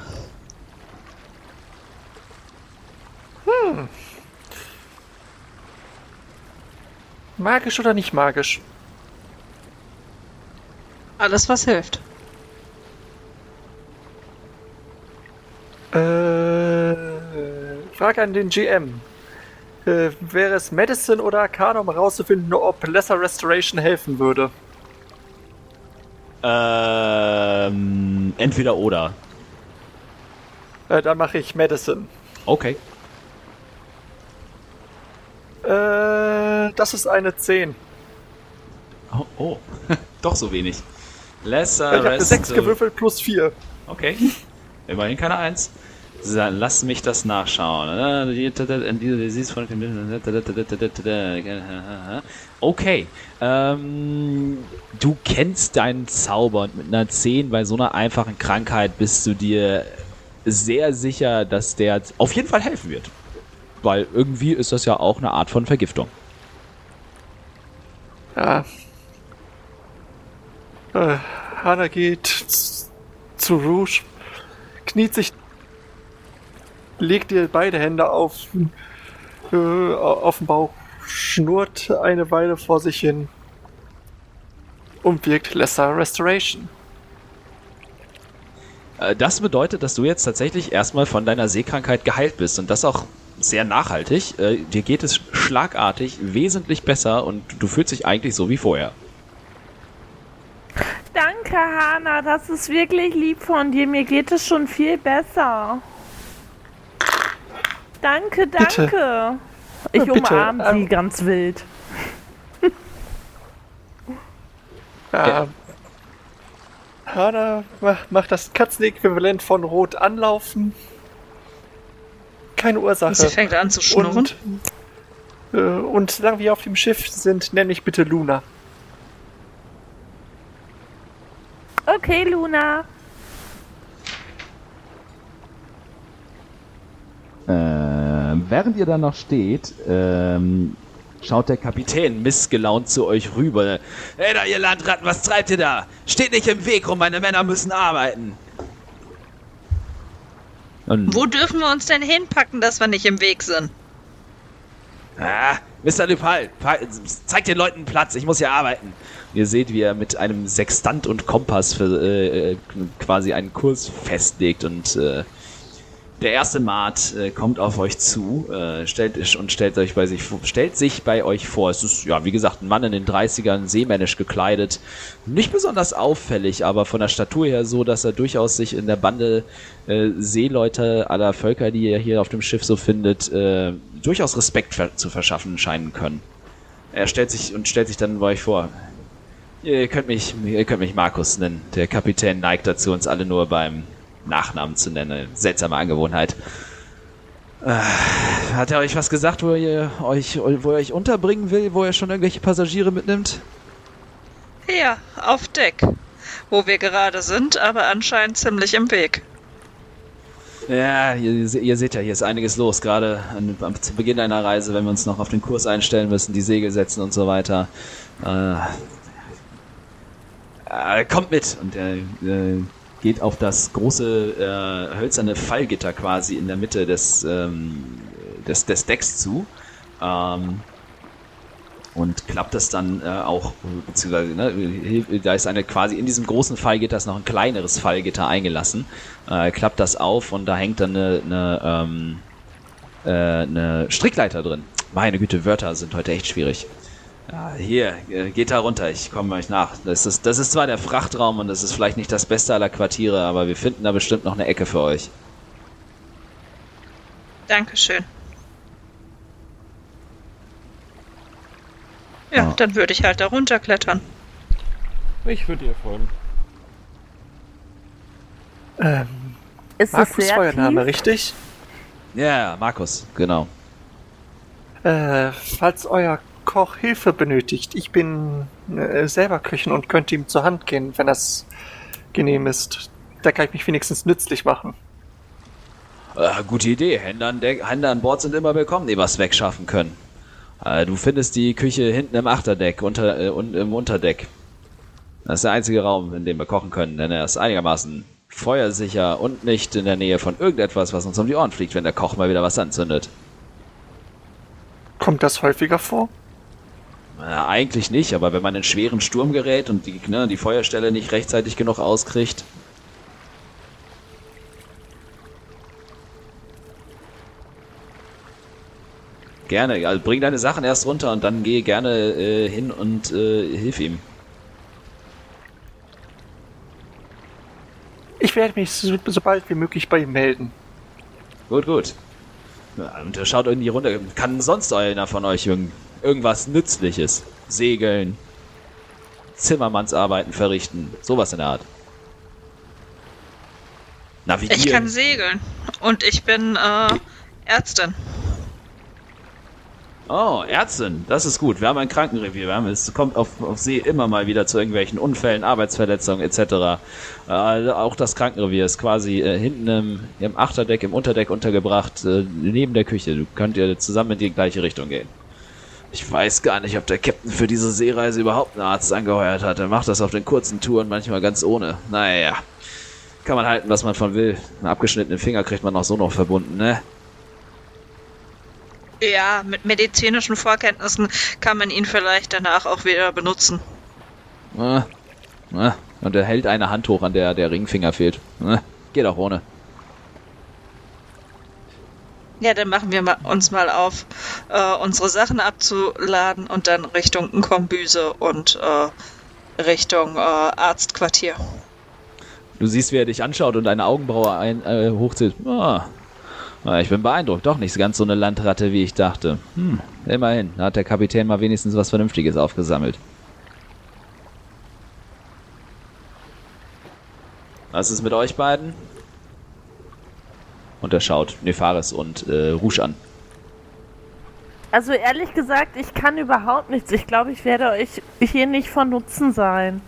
B: Magisch oder nicht magisch?
D: Alles, was hilft.
B: Äh, Frage an den GM äh, wäre es Medicine oder Arcana, um herauszufinden, ob Lesser Restoration helfen würde?
A: Ähm, entweder oder.
B: Äh, dann mache ich Medicine.
A: Okay.
B: Äh, das ist eine 10.
A: Oh, oh. doch so wenig. Lesser
B: Ich habe 6 gewürfelt plus 4.
A: Okay. Immerhin keine 1 lass mich das nachschauen. Okay. Ähm, du kennst deinen Zauber und mit einer 10 bei so einer einfachen Krankheit bist du dir sehr sicher, dass der auf jeden Fall helfen wird. Weil irgendwie ist das ja auch eine Art von Vergiftung.
B: Ja. Äh, Hannah geht zu Rouge, kniet sich, legt ihr beide Hände auf, äh, auf den Bauch, schnurrt eine Weile vor sich hin und wirkt Lesser Restoration.
A: Äh, Das bedeutet, dass du jetzt tatsächlich erstmal von deiner Seekrankheit geheilt bist und das auch sehr nachhaltig. Äh, Dir geht es schlagartig wesentlich besser und du fühlst dich eigentlich so wie vorher.
E: Danke, Hanna, das ist wirklich lieb von dir. Mir geht es schon viel besser. Danke,
B: Bitte.
E: danke. Ich
B: Bitte,
E: umarme sie
B: ähm,
E: ganz wild.
B: Ja. Ma- macht das Katzenäquivalent von Rot anlaufen. Keine Ursache.
D: Sie fängt an zu schnurren.
B: Und, äh, und solange wir auf dem Schiff sind, nenne ich bitte Luna.
E: Okay, Luna.
A: Äh, während ihr da noch steht, ähm, schaut der Kapitän missgelaunt zu euch rüber. Hey da, ihr Landratten, was treibt ihr da? Steht nicht im Weg rum, meine Männer müssen arbeiten. Und,
D: Wo dürfen wir uns denn hinpacken, dass wir nicht im Weg sind?
A: Ah, Mr. Dupal, pa- zeigt den Leuten Platz, ich muss hier arbeiten. Ihr seht, wie er mit einem Sextant und Kompass für, äh, äh, quasi einen Kurs festlegt und äh, der erste Mart äh, kommt auf euch zu äh, stellt, und stellt, euch bei sich, stellt sich bei euch vor. Es ist, ja, wie gesagt, ein Mann in den 30ern, seemännisch gekleidet. Nicht besonders auffällig, aber von der Statur her so, dass er durchaus sich in der Bande äh, Seeleute aller Völker, die ihr hier auf dem Schiff so findet, äh, durchaus Respekt ver zu verschaffen scheinen können. Er stellt sich und stellt sich dann bei euch vor. Ihr könnt mich, ihr könnt mich Markus nennen. Der Kapitän neigt dazu, uns alle nur beim Nachnamen zu nennen. Seltsame Angewohnheit. Äh, hat er euch was gesagt, wo ihr euch, wo er euch unterbringen will, wo er schon irgendwelche Passagiere mitnimmt?
D: Ja, auf Deck. Wo wir gerade sind, aber anscheinend ziemlich im Weg.
A: Ja, ihr, ihr seht ja, hier ist einiges los, gerade an, am, zu Beginn einer Reise, wenn wir uns noch auf den Kurs einstellen müssen, die Segel setzen und so weiter. Äh, äh, kommt mit! Und er äh, geht auf das große äh, hölzerne Fallgitter quasi in der Mitte des, ähm, des, des Decks zu. Ähm, und klappt das dann äh, auch, beziehungsweise, ne, da ist eine quasi in diesem großen Fallgitter ist noch ein kleineres Fallgitter eingelassen. Äh, klappt das auf und da hängt dann eine, eine, ähm, äh, eine Strickleiter drin. Meine Güte, Wörter sind heute echt schwierig. Ja, hier, äh, geht da runter, ich komme euch nach. Das ist, das ist zwar der Frachtraum und das ist vielleicht nicht das Beste aller Quartiere, aber wir finden da bestimmt noch eine Ecke für euch.
D: Dankeschön. Ja,
A: Ja.
D: dann würde ich halt da runterklettern.
C: Ich würde ihr folgen.
B: Ähm,
E: Ist
B: Markus
E: es tief?
B: richtig?
A: Ja, Markus, genau.
B: Äh, falls euer Koch Hilfe benötigt, ich bin äh, selber Köchin und könnte ihm zur Hand gehen, wenn das genehm ist. Da kann ich mich wenigstens nützlich machen.
A: Äh, gute Idee. Hände an, Deck, Hände an Bord sind immer willkommen, die was wegschaffen können. Äh, du findest die Küche hinten im Achterdeck, unter, äh, und im Unterdeck. Das ist der einzige Raum, in dem wir kochen können, denn er ist einigermaßen feuersicher und nicht in der Nähe von irgendetwas, was uns um die Ohren fliegt, wenn der Koch mal wieder was anzündet.
B: Kommt das häufiger vor?
A: Äh, eigentlich nicht, aber wenn man in schweren Sturm gerät und die, ne, die Feuerstelle nicht rechtzeitig genug auskriegt. Gerne, also bring deine Sachen erst runter und dann geh gerne äh, hin und äh, hilf ihm.
B: Ich werde mich so, sobald wie möglich bei ihm melden.
A: Gut, gut. Und schaut in die Runde. Kann sonst einer von euch irgend, irgendwas Nützliches? Segeln, Zimmermannsarbeiten verrichten. Sowas in der Art. Navigieren.
D: Ich kann segeln. Und ich bin äh, Ärztin.
A: Oh, Ärztin, das ist gut. Wir haben ein Krankenrevier. Wir haben, es kommt auf, auf See immer mal wieder zu irgendwelchen Unfällen, Arbeitsverletzungen etc. Äh, auch das Krankenrevier ist quasi äh, hinten im, im Achterdeck, im Unterdeck untergebracht, äh, neben der Küche. Du könnt ja zusammen in die gleiche Richtung gehen. Ich weiß gar nicht, ob der Captain für diese Seereise überhaupt einen Arzt angeheuert hat. Er macht das auf den kurzen Touren manchmal ganz ohne. Naja, kann man halten, was man von will. Einen abgeschnittenen Finger kriegt man auch so noch verbunden, ne?
D: Ja, mit medizinischen Vorkenntnissen kann man ihn vielleicht danach auch wieder benutzen.
A: Und er hält eine Hand hoch, an der der Ringfinger fehlt. Geht auch ohne.
D: Ja, dann machen wir uns mal auf, äh, unsere Sachen abzuladen und dann Richtung Kombüse und äh, Richtung äh, Arztquartier.
A: Du siehst, wie er dich anschaut und eine Augenbraue ein, äh, hochzieht. Ah, ah, ich bin beeindruckt. Doch nicht ganz so eine Landratte, wie ich dachte. Hm, immerhin. Da hat der Kapitän mal wenigstens was Vernünftiges aufgesammelt. Was ist mit euch beiden? Und er schaut Nefaris und äh, Rouge an.
E: Also ehrlich gesagt, ich kann überhaupt nichts. Ich glaube, ich werde euch hier nicht von Nutzen sein.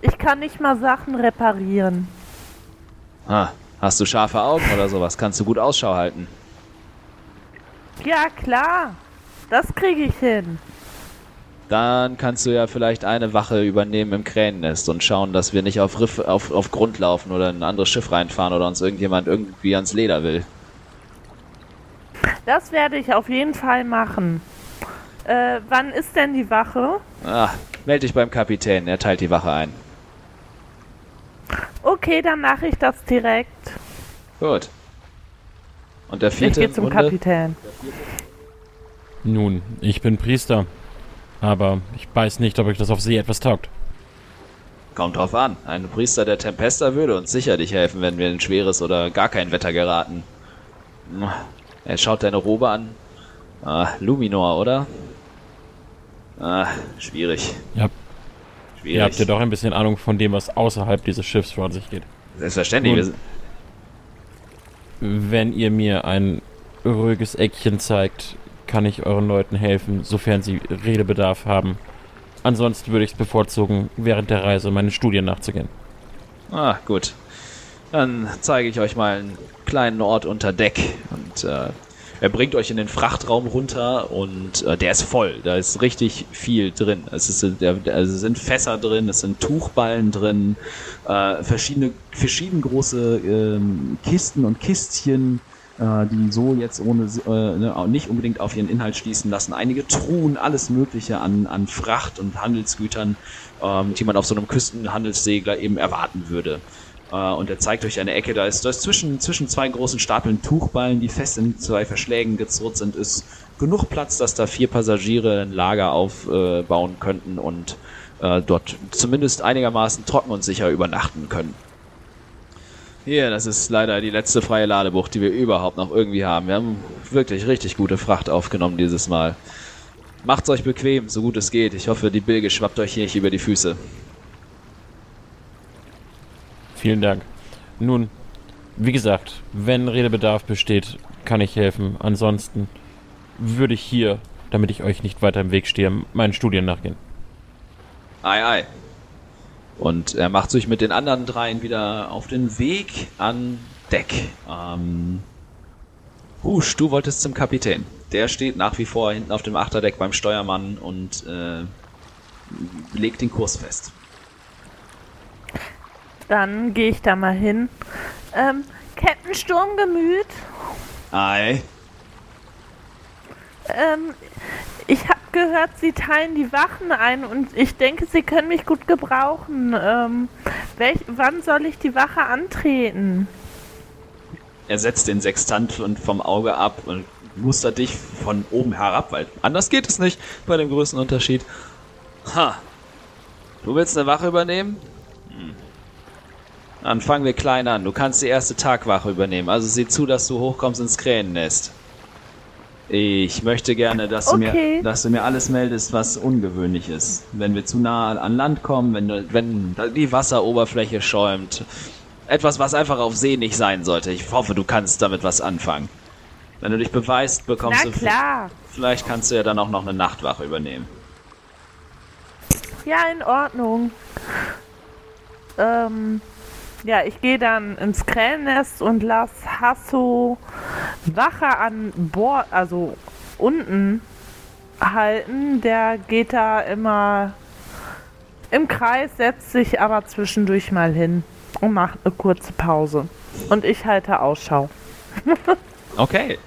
E: Ich kann nicht mal Sachen reparieren.
A: Ah, hast du scharfe Augen oder sowas? Kannst du gut Ausschau halten?
E: Ja, klar. Das kriege ich hin.
A: Dann kannst du ja vielleicht eine Wache übernehmen im Kränennest und schauen, dass wir nicht auf, Riff, auf, auf Grund laufen oder in ein anderes Schiff reinfahren oder uns irgendjemand irgendwie ans Leder will.
E: Das werde ich auf jeden Fall machen. Äh, wann ist denn die Wache?
A: Ah, meld dich beim Kapitän, er teilt die Wache ein.
E: Okay, dann mache ich das direkt.
A: Gut. Und der
E: Ich
A: vierte
E: gehe zum
A: im Bunde?
E: Kapitän.
C: Nun, ich bin Priester. Aber ich weiß nicht, ob euch das auf See etwas taugt.
A: Kommt drauf an. Ein Priester der Tempesta würde uns sicherlich helfen, wenn wir in schweres oder gar kein Wetter geraten. Er schaut deine Robe an. Ah, Luminor, oder? Ah, schwierig.
C: Ja,
A: Schwierig.
C: ihr habt ja doch ein bisschen Ahnung von dem, was außerhalb dieses Schiffs vor sich geht.
A: Selbstverständlich. Sind,
C: Wenn ihr mir ein ruhiges Eckchen zeigt, kann ich euren Leuten helfen, sofern sie Redebedarf haben. Ansonsten würde ich es bevorzugen, während der Reise meinen Studien nachzugehen.
A: ah, gut. Dann zeige ich euch mal einen kleinen Ort unter Deck. Und äh, er bringt euch in den Frachtraum runter und äh, der ist voll. Da ist richtig viel drin. Es, ist, also es sind Fässer drin, es sind Tuchballen drin, äh, verschiedene, verschieden große ähm, Kisten und Kistchen, die so jetzt ohne äh, ne, nicht unbedingt auf ihren Inhalt schließen lassen. Einige Truhen, alles Mögliche an, an Fracht und Handelsgütern, ähm, die man auf so einem Küstenhandelssegler eben erwarten würde. Äh, und er zeigt euch eine Ecke, da ist, da ist zwischen, zwischen zwei großen Stapeln Tuchballen, die fest in zwei Verschlägen gezurrt sind, ist genug Platz, dass da vier Passagiere ein Lager aufbauen könnten und äh, dort zumindest einigermaßen trocken und sicher übernachten können. Hier, das ist leider die letzte freie Ladebucht, die wir überhaupt noch irgendwie haben. Wir haben wirklich richtig gute Fracht aufgenommen dieses Mal. Macht's euch bequem, so gut es geht. Ich hoffe, die Bilge schwappt euch hier nicht über die Füße.
C: Vielen Dank. Nun, wie gesagt, wenn Redebedarf besteht, kann ich helfen. Ansonsten würde ich hier, damit ich euch nicht weiter im Weg stehe, meinen Studien nachgehen.
A: Ei, ei. Und er macht sich mit den anderen dreien wieder auf den Weg an Deck. Ähm, Husch, du wolltest zum Kapitän. Der steht nach wie vor hinten auf dem Achterdeck beim Steuermann und äh, legt den Kurs fest.
E: Dann gehe ich da mal hin. Ähm, Captain Sturmgemüt,
A: Ei.
E: ähm, ich habe gehört, Sie teilen die Wachen ein und ich denke, Sie können mich gut gebrauchen. Ähm, welch, wann soll ich die Wache antreten?
A: Er setzt den Sextant vom Auge ab und mustert dich von oben herab, weil anders geht es nicht bei dem größten Unterschied. Ha. Du willst eine Wache übernehmen? Hm. Dann fangen wir klein an. Du kannst die erste Tagwache übernehmen. Also sieh zu, dass du hochkommst ins Kränennest. Ich möchte gerne, dass, du
E: Okay.
A: mir, dass du mir alles meldest, was ungewöhnlich ist. Wenn wir zu nah an Land kommen, wenn, du- wenn die Wasseroberfläche schäumt. Etwas, was einfach auf See nicht sein sollte. Ich hoffe, du kannst damit was anfangen. Wenn du dich beweist, bekommst
E: Na
A: du.
E: klar.
A: Vielleicht kannst du ja dann auch noch eine Nachtwache übernehmen.
E: Ja, in Ordnung. Ähm, ja, ich gehe dann ins Krähennest und lass Hasso Wache an Bord, also unten halten. Der geht da immer im Kreis, setzt sich aber zwischendurch mal hin und macht eine kurze Pause. Und ich halte Ausschau.
A: Okay.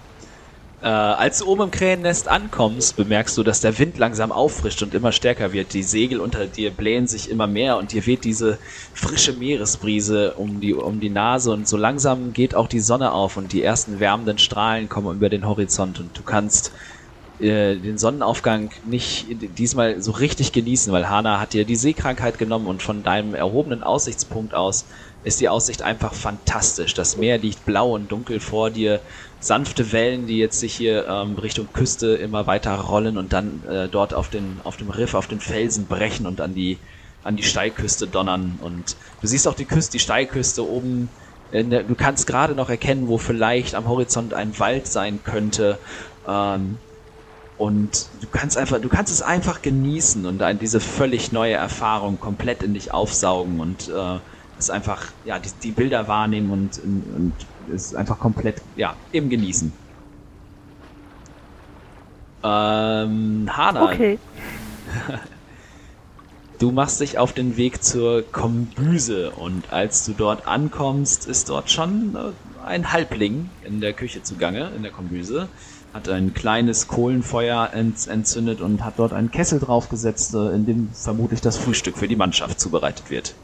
A: Äh, als du oben im Krähennest ankommst, bemerkst du, dass der Wind langsam auffrischt und immer stärker wird. Die Segel unter dir blähen sich immer mehr und dir weht diese frische Meeresbrise um die, um die Nase und so langsam geht auch die Sonne auf und die ersten wärmenden Strahlen kommen über den Horizont und du kannst äh, den Sonnenaufgang nicht diesmal so richtig genießen, weil Hana hat dir die Seekrankheit genommen und von deinem erhobenen Aussichtspunkt aus ist die Aussicht einfach fantastisch. Das Meer liegt blau und dunkel vor dir, sanfte Wellen, die jetzt sich hier ähm, Richtung Küste immer weiter rollen und dann äh, dort auf, den, auf dem Riff, auf den Felsen brechen und an die, an die Steilküste donnern. Und du siehst auch die Küste, die Steilküste oben. In der, du kannst gerade noch erkennen, wo vielleicht am Horizont ein Wald sein könnte. Ähm, und du kannst einfach, du kannst es einfach genießen und diese völlig neue Erfahrung komplett in dich aufsaugen und äh, es einfach, ja, die, die Bilder wahrnehmen und, und, und es einfach komplett, ja, im Genießen. Ähm, Hana,
E: Okay.
A: du machst dich auf den Weg zur Kombüse und als du dort ankommst, ist dort schon äh, ein Halbling in der Küche zugange, in der Kombüse. Hat ein kleines Kohlenfeuer ent entzündet und hat dort einen Kessel draufgesetzt, äh, in dem vermutlich das Frühstück für die Mannschaft zubereitet wird.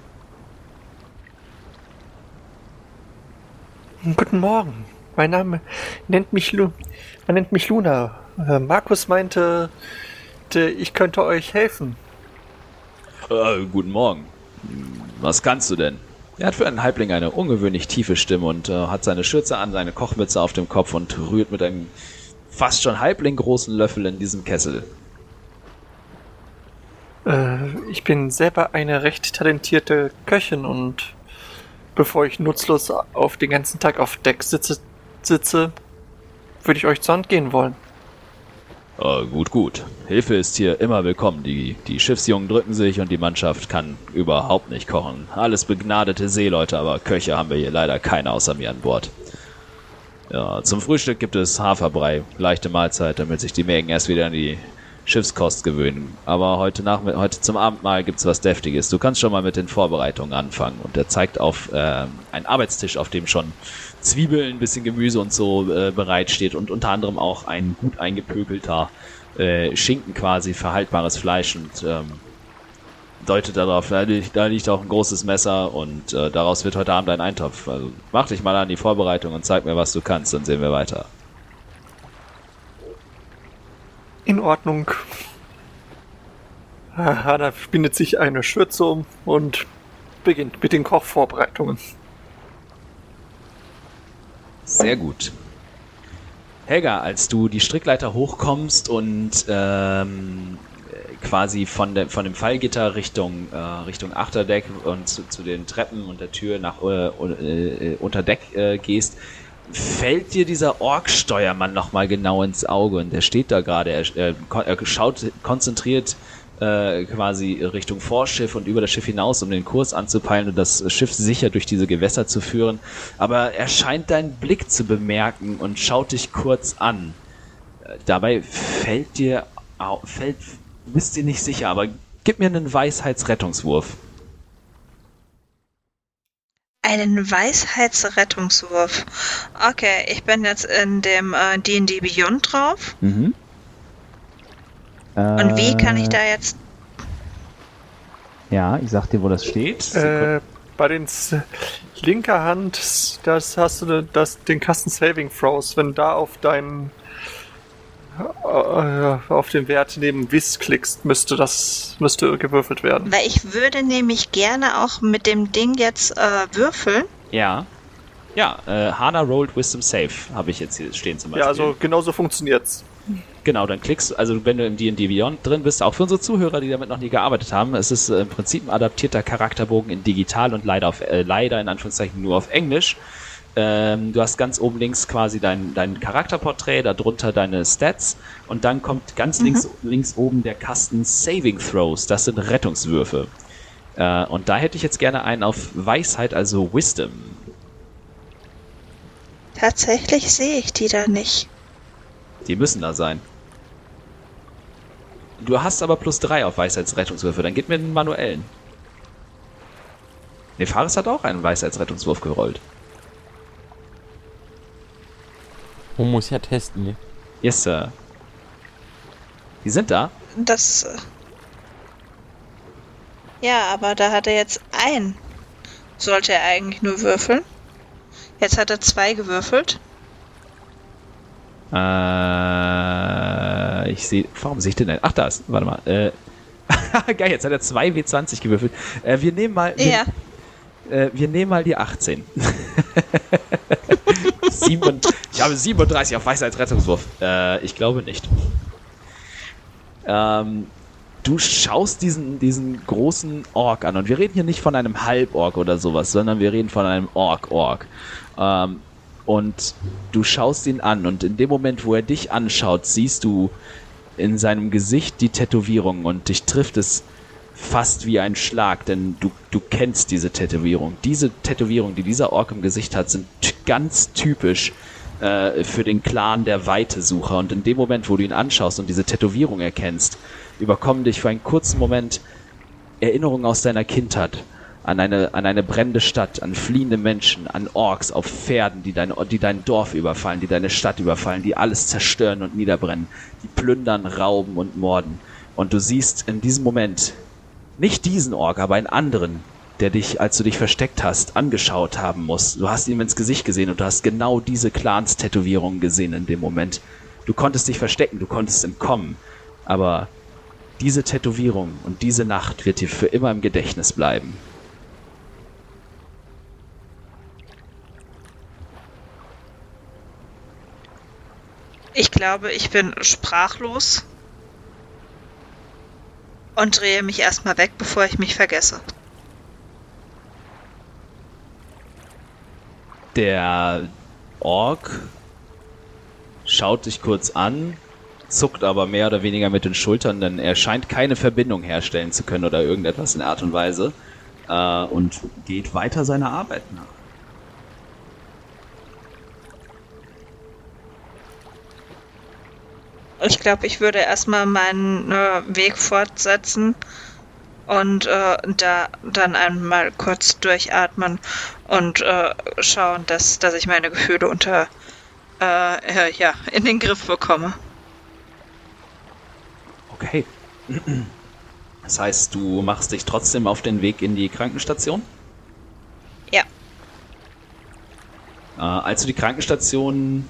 B: Guten Morgen. Mein Name nennt mich Lu man nennt mich Luna. Äh, Markus meinte, ich könnte euch helfen.
A: Äh, guten Morgen. Was kannst du denn? Er hat für einen Halbling eine ungewöhnlich tiefe Stimme und äh, hat seine Schürze an, seine Kochmütze auf dem Kopf und rührt mit einem fast schon Halbling großen Löffel in diesem Kessel.
B: Äh, ich bin selber eine recht talentierte Köchin und bevor ich nutzlos auf den ganzen Tag auf Deck sitze, sitze würde ich euch zur Hand gehen wollen.
A: Äh, gut, gut. Hilfe ist hier immer willkommen. Die, die Schiffsjungen drücken sich und die Mannschaft kann überhaupt nicht kochen. Alles begnadete Seeleute, aber Köche haben wir hier leider keine außer mir an Bord. Ja, zum Frühstück gibt es Haferbrei, leichte Mahlzeit, damit sich die Mägen erst wieder an die Schiffskost gewöhnen. Aber heute, nach, heute zum Abendmahl gibt's was Deftiges. Du kannst schon mal mit den Vorbereitungen anfangen. Und er zeigt auf ähm, einen Arbeitstisch, auf dem schon Zwiebeln, ein bisschen Gemüse und so äh, bereitsteht und unter anderem auch ein gut eingepökelter äh, Schinken quasi für haltbares Fleisch und ähm, deutet darauf, da liegt, da liegt auch ein großes Messer und äh, daraus wird heute Abend ein Eintopf. Also mach dich mal an die Vorbereitung und zeig mir, was du kannst, dann sehen wir weiter.
B: In Ordnung. Hana bindet sich eine Schürze um und beginnt mit den Kochvorbereitungen.
A: Sehr gut. Helga, als du die Strickleiter hochkommst und ähm, quasi von, der, von dem Fallgitter Richtung, äh, Richtung Achterdeck und zu, zu den Treppen und der Tür nach äh, äh, unter Deck äh, gehst, fällt dir dieser Ork-Steuermann nochmal genau ins Auge und der steht da gerade, er, er, schaut konzentriert äh, quasi Richtung Vorschiff und über das Schiff hinaus, um den Kurs anzupeilen und das Schiff sicher durch diese Gewässer zu führen. Aber er scheint deinen Blick zu bemerken und schaut dich kurz an. Äh, Dabei fällt dir, fällt, bist dir nicht sicher, aber gib mir einen Weisheitsrettungswurf.
D: Einen Weisheitsrettungswurf. Okay, ich bin jetzt in dem äh, D&D Beyond drauf.
A: Mhm.
D: Und wie kann ich da jetzt...
A: Ja, ich sag dir, wo das steht.
B: Äh, bei den S linker Hand, das hast du das, den Kasten Saving Throws. Wenn da auf deinen äh, auf den Wert neben Wiss klickst, müsste das müsste gewürfelt werden.
D: Weil ich würde nämlich gerne auch mit dem Ding jetzt äh, würfeln.
A: ja. Ja, äh, Hana rolled Wisdom Save habe ich jetzt hier stehen zum Beispiel.
B: Ja, also genauso funktioniert's.
A: Genau, dann klickst du, also wenn du im D&D Beyond drin bist, auch für unsere Zuhörer, die damit noch nie gearbeitet haben, es ist äh, im Prinzip ein adaptierter Charakterbogen in digital und leider auf, äh, leider in Anführungszeichen nur auf Englisch. Ähm, du hast ganz oben links quasi dein, dein Charakterporträt, darunter deine Stats und dann kommt ganz links, links oben der Kasten Saving Throws, das sind Rettungswürfe. Äh, und da hätte ich jetzt gerne einen auf Weisheit, also Wisdom.
D: Tatsächlich sehe ich die da nicht.
A: Die müssen da sein. Du hast aber plus drei auf Weisheitsrettungswürfe, dann gib mir den manuellen. Ne, Fares hat auch einen Weisheitsrettungswurf gerollt.
C: Man muss ja testen, ne?
A: Yes, Sir. Die sind da.
D: Das. äh, Ja, aber da hat er jetzt ein. Sollte er eigentlich nur würfeln? Jetzt hat er zwei gewürfelt.
A: Äh, ich sehe. Warum sehe ich den denn? Ach, da ist. Warte mal. Äh, geil, jetzt hat er zwei W20 gewürfelt. Äh, wir nehmen mal. Wir,
D: Ja.
A: äh, wir nehmen mal die 18. Sieben, ich habe 37 auf Weisheitsrettungswurf. Äh, ich glaube nicht. Ähm, du schaust diesen, diesen großen Ork an und wir reden hier nicht von einem Halborg oder sowas, sondern wir reden von einem Ork-Ork. Ähm, und du schaust ihn an und in dem Moment, wo er dich anschaut, siehst du in seinem Gesicht die Tätowierung und dich trifft es fast wie ein Schlag, denn du, du kennst diese Tätowierung. Diese Tätowierung, die dieser Ork im Gesicht hat, sind ganz typisch äh, für den Clan der Weitesucher. Und in dem Moment, wo du ihn anschaust und diese Tätowierung erkennst, überkommen dich für einen kurzen Moment Erinnerungen aus deiner Kindheit an eine, an eine brennende Stadt, an fliehende Menschen, an Orks auf Pferden, die dein, die dein Dorf überfallen, die deine Stadt überfallen, die alles zerstören und niederbrennen, die plündern, rauben und morden. Und du siehst in diesem Moment nicht diesen Ork, aber einen anderen, der dich, als du dich versteckt hast, angeschaut haben muss. Du hast ihm ins Gesicht gesehen und du hast genau diese Clans-Tätowierungen gesehen in dem Moment. Du konntest dich verstecken, du konntest entkommen, aber diese Tätowierung und diese Nacht wird dir für immer im Gedächtnis bleiben.
D: Ich glaube, ich bin sprachlos und drehe mich erstmal weg, bevor ich mich vergesse.
A: Der Ork schaut dich kurz an, zuckt aber mehr oder weniger mit den Schultern, denn er scheint keine Verbindung herstellen zu können oder irgendetwas in der Art und Weise äh, und geht weiter seiner Arbeit nach.
D: Ich glaube, ich würde erstmal meinen äh, Weg fortsetzen und äh, da dann einmal kurz durchatmen und äh, schauen, dass, dass ich meine Gefühle unter äh, äh, ja, in den Griff bekomme.
A: Okay. Das heißt, du machst dich trotzdem auf den Weg in die Krankenstation?
D: Ja.
A: Äh, als du die Krankenstation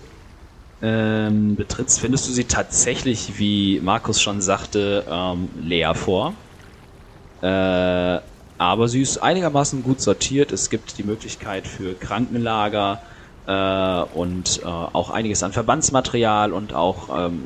A: ähm, betrittst, findest du sie tatsächlich, wie Markus schon sagte, ähm, leer vor. Äh, aber sie ist einigermaßen gut sortiert. Es gibt die Möglichkeit für Krankenlager äh, und äh, auch einiges an Verbandsmaterial und auch ähm,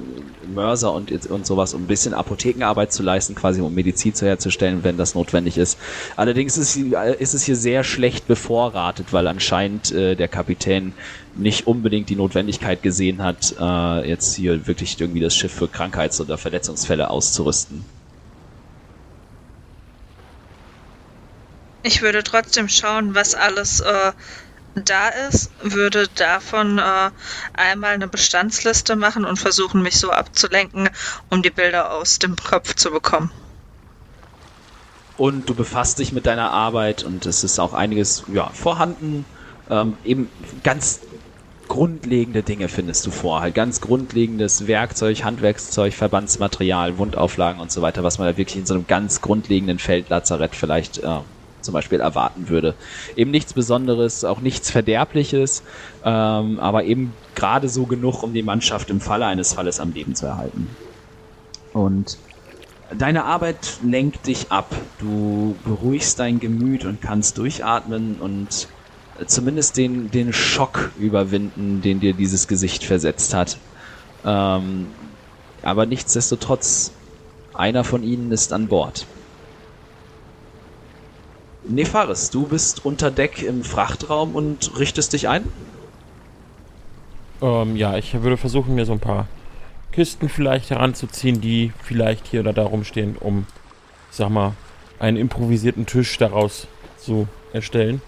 A: Mörser und, und sowas, um ein bisschen Apothekenarbeit zu leisten, quasi um Medizin zu herzustellen, wenn das notwendig ist. Allerdings ist, sie- ist es hier sehr schlecht bevorratet, weil anscheinend äh, der Kapitän nicht unbedingt die Notwendigkeit gesehen hat, äh, jetzt hier wirklich irgendwie das Schiff für Krankheits- oder Verletzungsfälle auszurüsten.
D: Ich würde trotzdem schauen, was alles äh, da ist, würde davon äh, einmal eine Bestandsliste machen und versuchen, mich so abzulenken, um die Bilder aus dem Kopf zu bekommen.
A: und du befasst dich mit deiner Arbeit und es ist auch einiges ja, vorhanden. Ähm, eben ganz grundlegende Dinge findest du vor. Halt ganz grundlegendes Werkzeug, Handwerkszeug, Verbandsmaterial, Wundauflagen und so weiter, was man da wirklich in so einem ganz grundlegenden Feldlazarett vielleicht äh, zum Beispiel erwarten würde. Eben nichts Besonderes, auch nichts Verderbliches, ähm, aber eben gerade so genug, um die Mannschaft im Falle eines Falles am Leben zu erhalten. Und Deine Arbeit lenkt dich ab. Du beruhigst dein Gemüt und kannst durchatmen und zumindest den, den Schock überwinden, den dir dieses Gesicht versetzt hat. Ähm, aber nichtsdestotrotz, einer von ihnen ist an Bord. Nefaris, du bist unter Deck im Frachtraum und richtest dich ein?
C: Ähm, ja, ich würde versuchen, mir so ein paar Kisten vielleicht heranzuziehen, die vielleicht hier oder da rumstehen, um, ich sag mal, einen improvisierten Tisch daraus zu erstellen.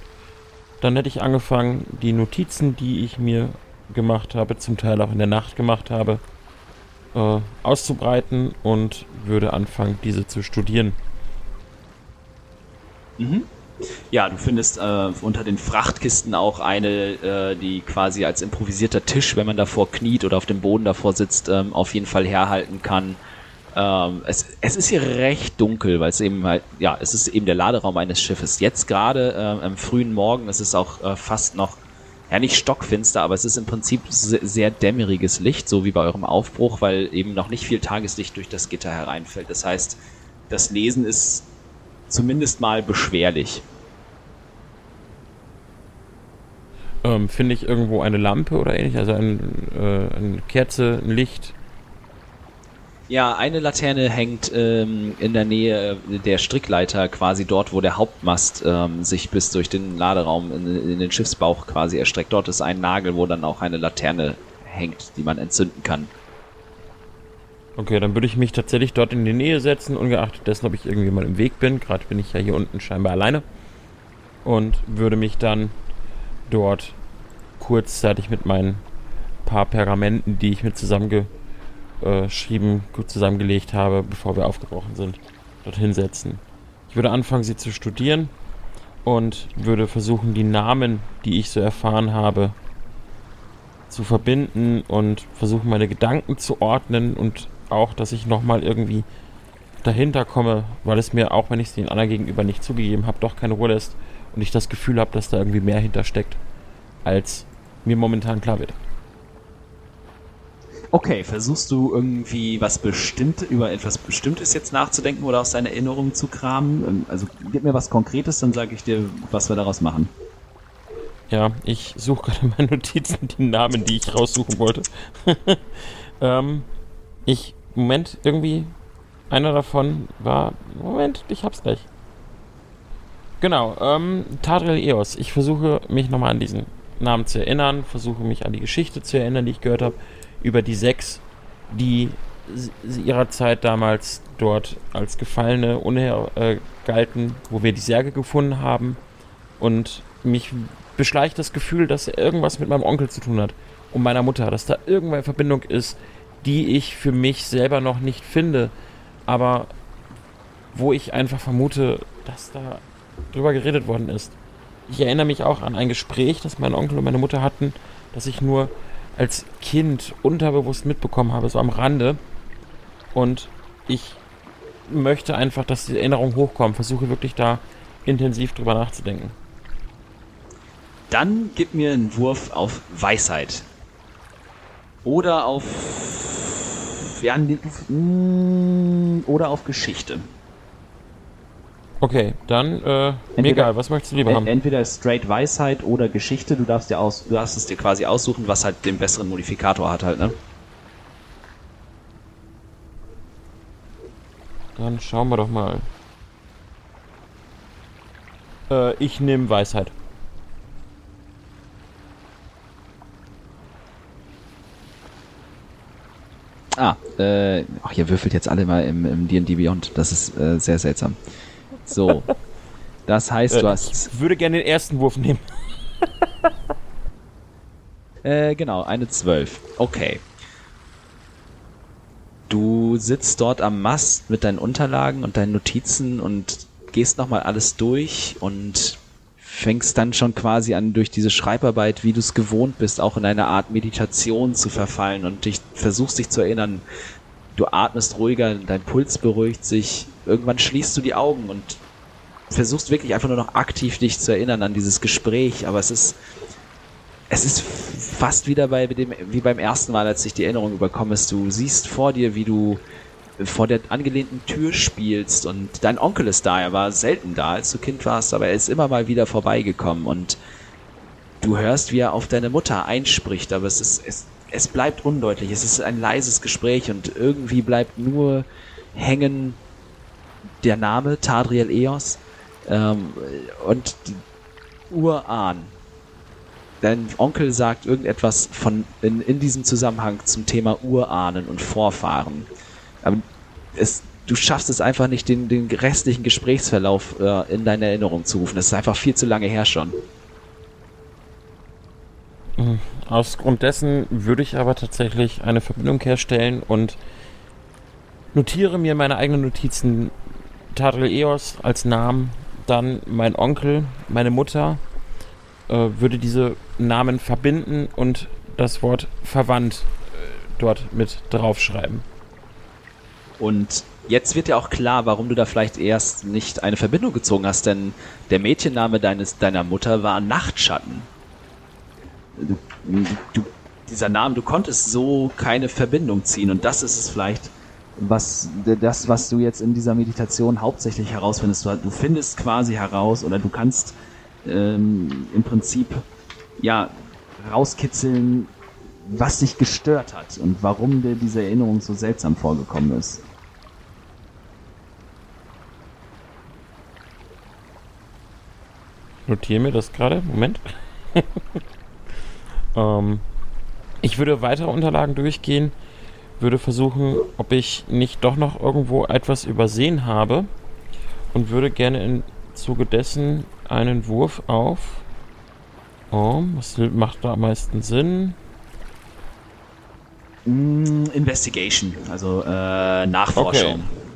C: Dann hätte ich angefangen, die Notizen, die ich mir gemacht habe, zum Teil auch in der Nacht gemacht habe, äh, auszubreiten und würde anfangen, diese zu studieren.
A: Mhm. Ja, du findest äh, unter den Frachtkisten auch eine, äh, die quasi als improvisierter Tisch, wenn man davor kniet oder auf dem Boden davor sitzt, ähm, auf jeden Fall herhalten kann. Ähm, es, es ist hier recht dunkel, weil es eben halt, ja, es ist eben der Laderaum eines Schiffes. Jetzt gerade äh, am frühen Morgen, es ist auch äh, fast noch, ja nicht stockfinster, aber es ist im Prinzip sehr, sehr dämmeriges Licht, so wie bei eurem Aufbruch, weil eben noch nicht viel Tageslicht durch das Gitter hereinfällt. Das heißt, das Lesen ist zumindest mal beschwerlich.
C: Ähm, Finde ich irgendwo eine Lampe oder ähnlich, also ein, äh, eine Kerze, ein Licht.
A: Ja, eine Laterne hängt ähm, in der Nähe der Strickleiter, quasi dort, wo der Hauptmast ähm, sich bis durch den Laderaum in, in, den Schiffsbauch quasi erstreckt. Dort ist ein Nagel, wo dann auch eine Laterne hängt, die man entzünden kann.
C: Okay, dann würde ich mich tatsächlich dort in die Nähe setzen, ungeachtet dessen, ob ich irgendwie mal im Weg bin. Gerade bin ich ja hier unten scheinbar alleine. Und würde mich dann dort kurzzeitig mit meinen paar Pergamenten, die ich mir zusammengeschrieben, gut zusammengelegt habe, bevor wir aufgebrochen sind, dorthin setzen. Ich würde anfangen, sie zu studieren und würde versuchen, die Namen, die ich so erfahren habe, zu verbinden und versuchen, meine Gedanken zu ordnen und auch, dass ich nochmal irgendwie dahinter komme, weil es mir, auch wenn ich es den anderen gegenüber nicht zugegeben habe, doch keine Ruhe lässt und ich das Gefühl habe, dass da irgendwie mehr hintersteckt, als mir momentan klar wird.
A: Okay, versuchst du irgendwie was bestimmt über etwas Bestimmtes jetzt nachzudenken oder aus deinen Erinnerungen zu kramen? Ähm, also gib mir was Konkretes, dann sage ich dir, was wir daraus machen.
C: Ja, ich suche gerade meine Notizen, die Namen, die ich raussuchen wollte. ähm, ich Moment, irgendwie einer davon war. Moment, ich hab's gleich. Genau, ähm, Tadril Eos. Ich versuche mich nochmal an diesen Namen zu erinnern, versuche mich an die Geschichte zu erinnern, die ich gehört habe, über die sechs, die ihrer Zeit damals dort als Gefallene unher äh, galten, wo wir die Särge gefunden haben. Und mich beschleicht das Gefühl, dass er irgendwas mit meinem Onkel zu tun hat und meiner Mutter, dass da irgendeine Verbindung ist, die ich für mich selber noch nicht finde, aber wo ich einfach vermute, dass da drüber geredet worden ist. Ich erinnere mich auch an ein Gespräch, das mein Onkel und meine Mutter hatten, das ich nur als Kind unterbewusst mitbekommen habe, so am Rande. Und ich möchte einfach, dass die Erinnerung hochkommt, versuche wirklich da intensiv drüber nachzudenken.
A: Dann gib mir einen Wurf auf Weisheit. Oder auf ja, oder auf Geschichte.
C: Okay, dann äh, entweder, egal, was möchtest du lieber haben?
A: Entweder straight Weisheit oder Geschichte, du darfst dir aus, du darfst es dir quasi aussuchen, was halt den besseren Modifikator hat halt, ne?
C: Dann schauen wir doch mal. Äh, ich nehme Weisheit.
A: Ah, äh, ach, ihr würfelt jetzt alle mal im D&D Beyond. Das ist äh, sehr seltsam. So. Das heißt, äh, du hast...
C: Ich würde gerne den ersten Wurf nehmen.
A: äh, genau, eine 12. Okay. Du sitzt dort am Mast mit deinen Unterlagen und deinen Notizen und gehst nochmal alles durch und fängst dann schon quasi an, durch diese Schreibarbeit, wie du es gewohnt bist, auch in eine Art Meditation zu verfallen und dich versuchst dich zu erinnern. Du atmest ruhiger, dein Puls beruhigt sich. Irgendwann schließt du die Augen und versuchst wirklich einfach nur noch aktiv dich zu erinnern an dieses Gespräch, aber es ist, es ist fast wieder bei dem, wie beim ersten Mal, als sich die Erinnerung überkommen. Du siehst vor dir, wie du vor der angelehnten Tür spielst und dein Onkel ist da, er war selten da, als du Kind warst, aber er ist immer mal wieder vorbeigekommen und du hörst, wie er auf deine Mutter einspricht, aber es ist, es, es bleibt undeutlich. Es ist ein leises Gespräch und irgendwie bleibt nur hängen der Name Tadriel Eos ähm, und Urahn. Dein Onkel sagt irgendetwas von in, in diesem Zusammenhang zum Thema Urahnen und Vorfahren. Aber es, du schaffst es einfach nicht, den, den restlichen Gesprächsverlauf äh, in deine Erinnerung zu rufen. Das ist einfach viel zu lange her schon.
C: Aus Grund dessen würde ich aber tatsächlich eine Verbindung herstellen und notiere mir meine eigenen Notizen Tadril Eos als Namen, dann mein Onkel, meine Mutter, äh, würde diese Namen verbinden und das Wort verwandt äh, dort mit draufschreiben.
A: Und jetzt wird ja auch klar, warum du da vielleicht erst nicht eine Verbindung gezogen hast, denn der Mädchenname deines, deiner Mutter war Nachtschatten. Du, du, dieser Name, du konntest so keine Verbindung ziehen und das ist es vielleicht, was das, was du jetzt in dieser Meditation hauptsächlich herausfindest. Du, du findest quasi heraus oder du kannst ähm, im Prinzip ja rauskitzeln, was dich gestört hat und warum dir diese Erinnerung so seltsam vorgekommen ist.
C: Notiere mir das gerade. Moment. ähm, ich würde weitere Unterlagen durchgehen, würde versuchen, ob ich nicht doch noch irgendwo etwas übersehen habe und würde gerne im Zuge dessen einen Wurf auf. Oh, was macht da am meisten Sinn?
A: Mm, Investigation, also äh, Nachforschung.
C: Okay.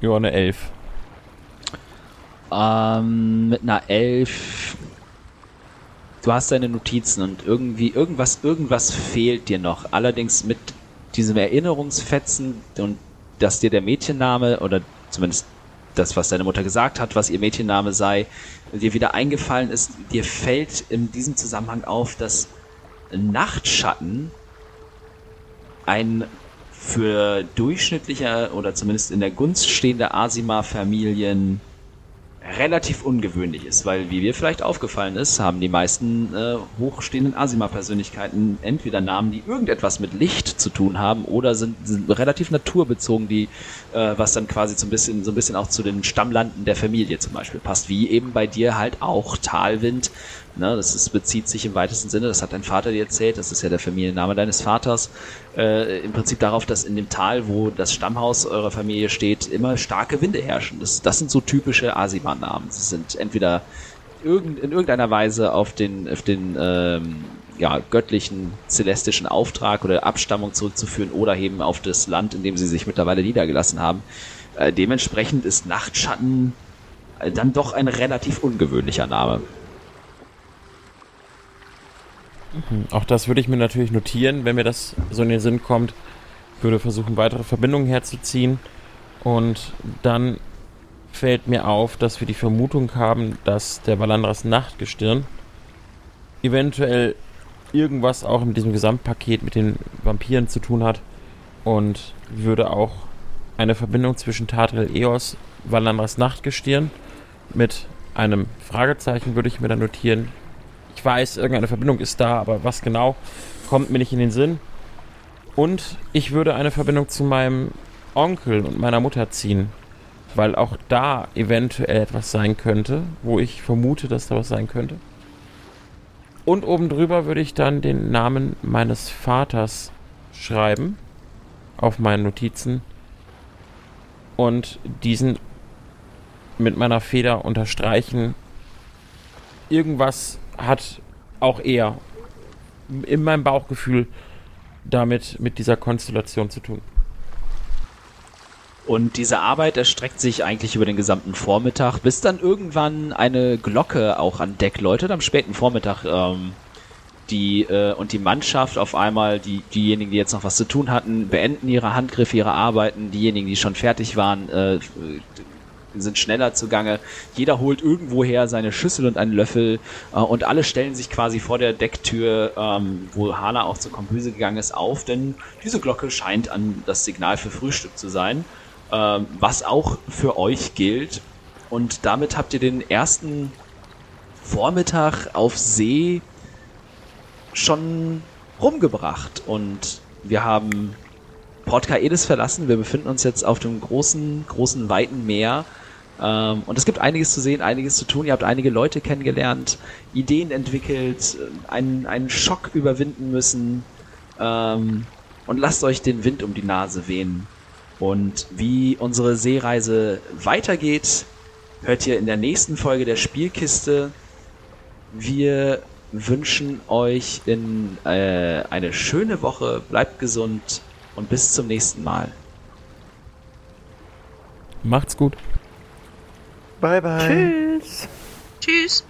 C: Ja, eine 11.
A: Ähm, mit einer 11. Du hast deine Notizen und irgendwie, irgendwas, irgendwas fehlt dir noch. Allerdings mit diesem Erinnerungsfetzen und dass dir der Mädchenname oder zumindest das, was deine Mutter gesagt hat, was ihr Mädchenname sei, dir wieder eingefallen ist, dir fällt in diesem Zusammenhang auf, dass Nachtschatten ein für durchschnittlicher oder zumindest in der Gunst stehende Asima-Familien relativ ungewöhnlich ist, weil wie mir vielleicht aufgefallen ist, haben die meisten äh, hochstehenden Asima-Persönlichkeiten entweder Namen, die irgendetwas mit Licht zu tun haben, oder sind, sind relativ naturbezogen, die äh, was dann quasi so ein bisschen so ein bisschen auch zu den Stammlanden der Familie zum Beispiel passt, wie eben bei dir halt auch Talwind. Ne, das ist, bezieht sich im weitesten Sinne, das hat dein Vater dir erzählt, das ist ja der Familienname deines Vaters, äh, im Prinzip darauf, dass in dem Tal, wo das Stammhaus eurer Familie steht, immer starke Winde herrschen. Das, das sind so typische Asima-Namen. Sie sind entweder irgend, in irgendeiner Weise auf den, auf den ähm, ja, göttlichen, celestischen Auftrag oder Abstammung zurückzuführen oder eben auf das Land, in dem sie sich mittlerweile niedergelassen haben. Äh, dementsprechend ist Nachtschatten äh, dann doch ein relativ ungewöhnlicher Name.
C: Auch das würde ich mir natürlich notieren, wenn mir das so in den Sinn kommt. Würde versuchen, weitere Verbindungen herzuziehen. Und dann fällt mir auf, dass wir die Vermutung haben, dass der Valandras Nachtgestirn eventuell irgendwas auch mit diesem Gesamtpaket mit den Vampiren zu tun hat. Und würde auch eine Verbindung zwischen Tadril Eos, Valandras Nachtgestirn mit einem Fragezeichen würde ich mir dann notieren, ich weiß, irgendeine Verbindung ist da, aber was genau, kommt mir nicht in den Sinn. Und ich würde eine Verbindung zu meinem Onkel und meiner Mutter ziehen, weil auch da eventuell etwas sein könnte, wo ich vermute, dass da was sein könnte. Und oben drüber würde ich dann den Namen meines Vaters schreiben auf meinen Notizen und diesen mit meiner Feder unterstreichen. Irgendwas hat auch eher in meinem Bauchgefühl damit mit dieser Konstellation zu tun.
A: Und diese Arbeit erstreckt sich eigentlich über den gesamten Vormittag, bis dann irgendwann eine Glocke auch an Deck läutet am späten Vormittag. Ähm, die äh, und die Mannschaft auf einmal, die diejenigen, die jetzt noch was zu tun hatten, beenden ihre Handgriffe, ihre Arbeiten. Diejenigen, die schon fertig waren, äh, sind schneller zugange. Jeder holt irgendwoher seine Schüssel und einen Löffel äh, und alle stellen sich quasi vor der Decktür, ähm, wo Hana auch zur Kombüse gegangen ist, auf, denn diese Glocke scheint an das Signal für Frühstück zu sein. Ähm, was auch für euch gilt, und damit habt ihr den ersten Vormittag auf See schon rumgebracht. Und wir haben Port Kaedes verlassen. Wir befinden uns jetzt auf dem großen, großen, weiten Meer. Ähm, und es gibt einiges zu sehen, einiges zu tun. Ihr habt einige Leute kennengelernt, Ideen entwickelt, einen, einen Schock überwinden müssen. Ähm, und lasst euch den Wind um die Nase wehen. Und wie unsere Seereise weitergeht, hört ihr in der nächsten Folge der Spielkiste. Wir wünschen euch in äh, eine schöne Woche, bleibt gesund und bis zum nächsten Mal.
C: Macht's gut.
B: Bye, bye.
E: Tschüss.
D: Tschüss.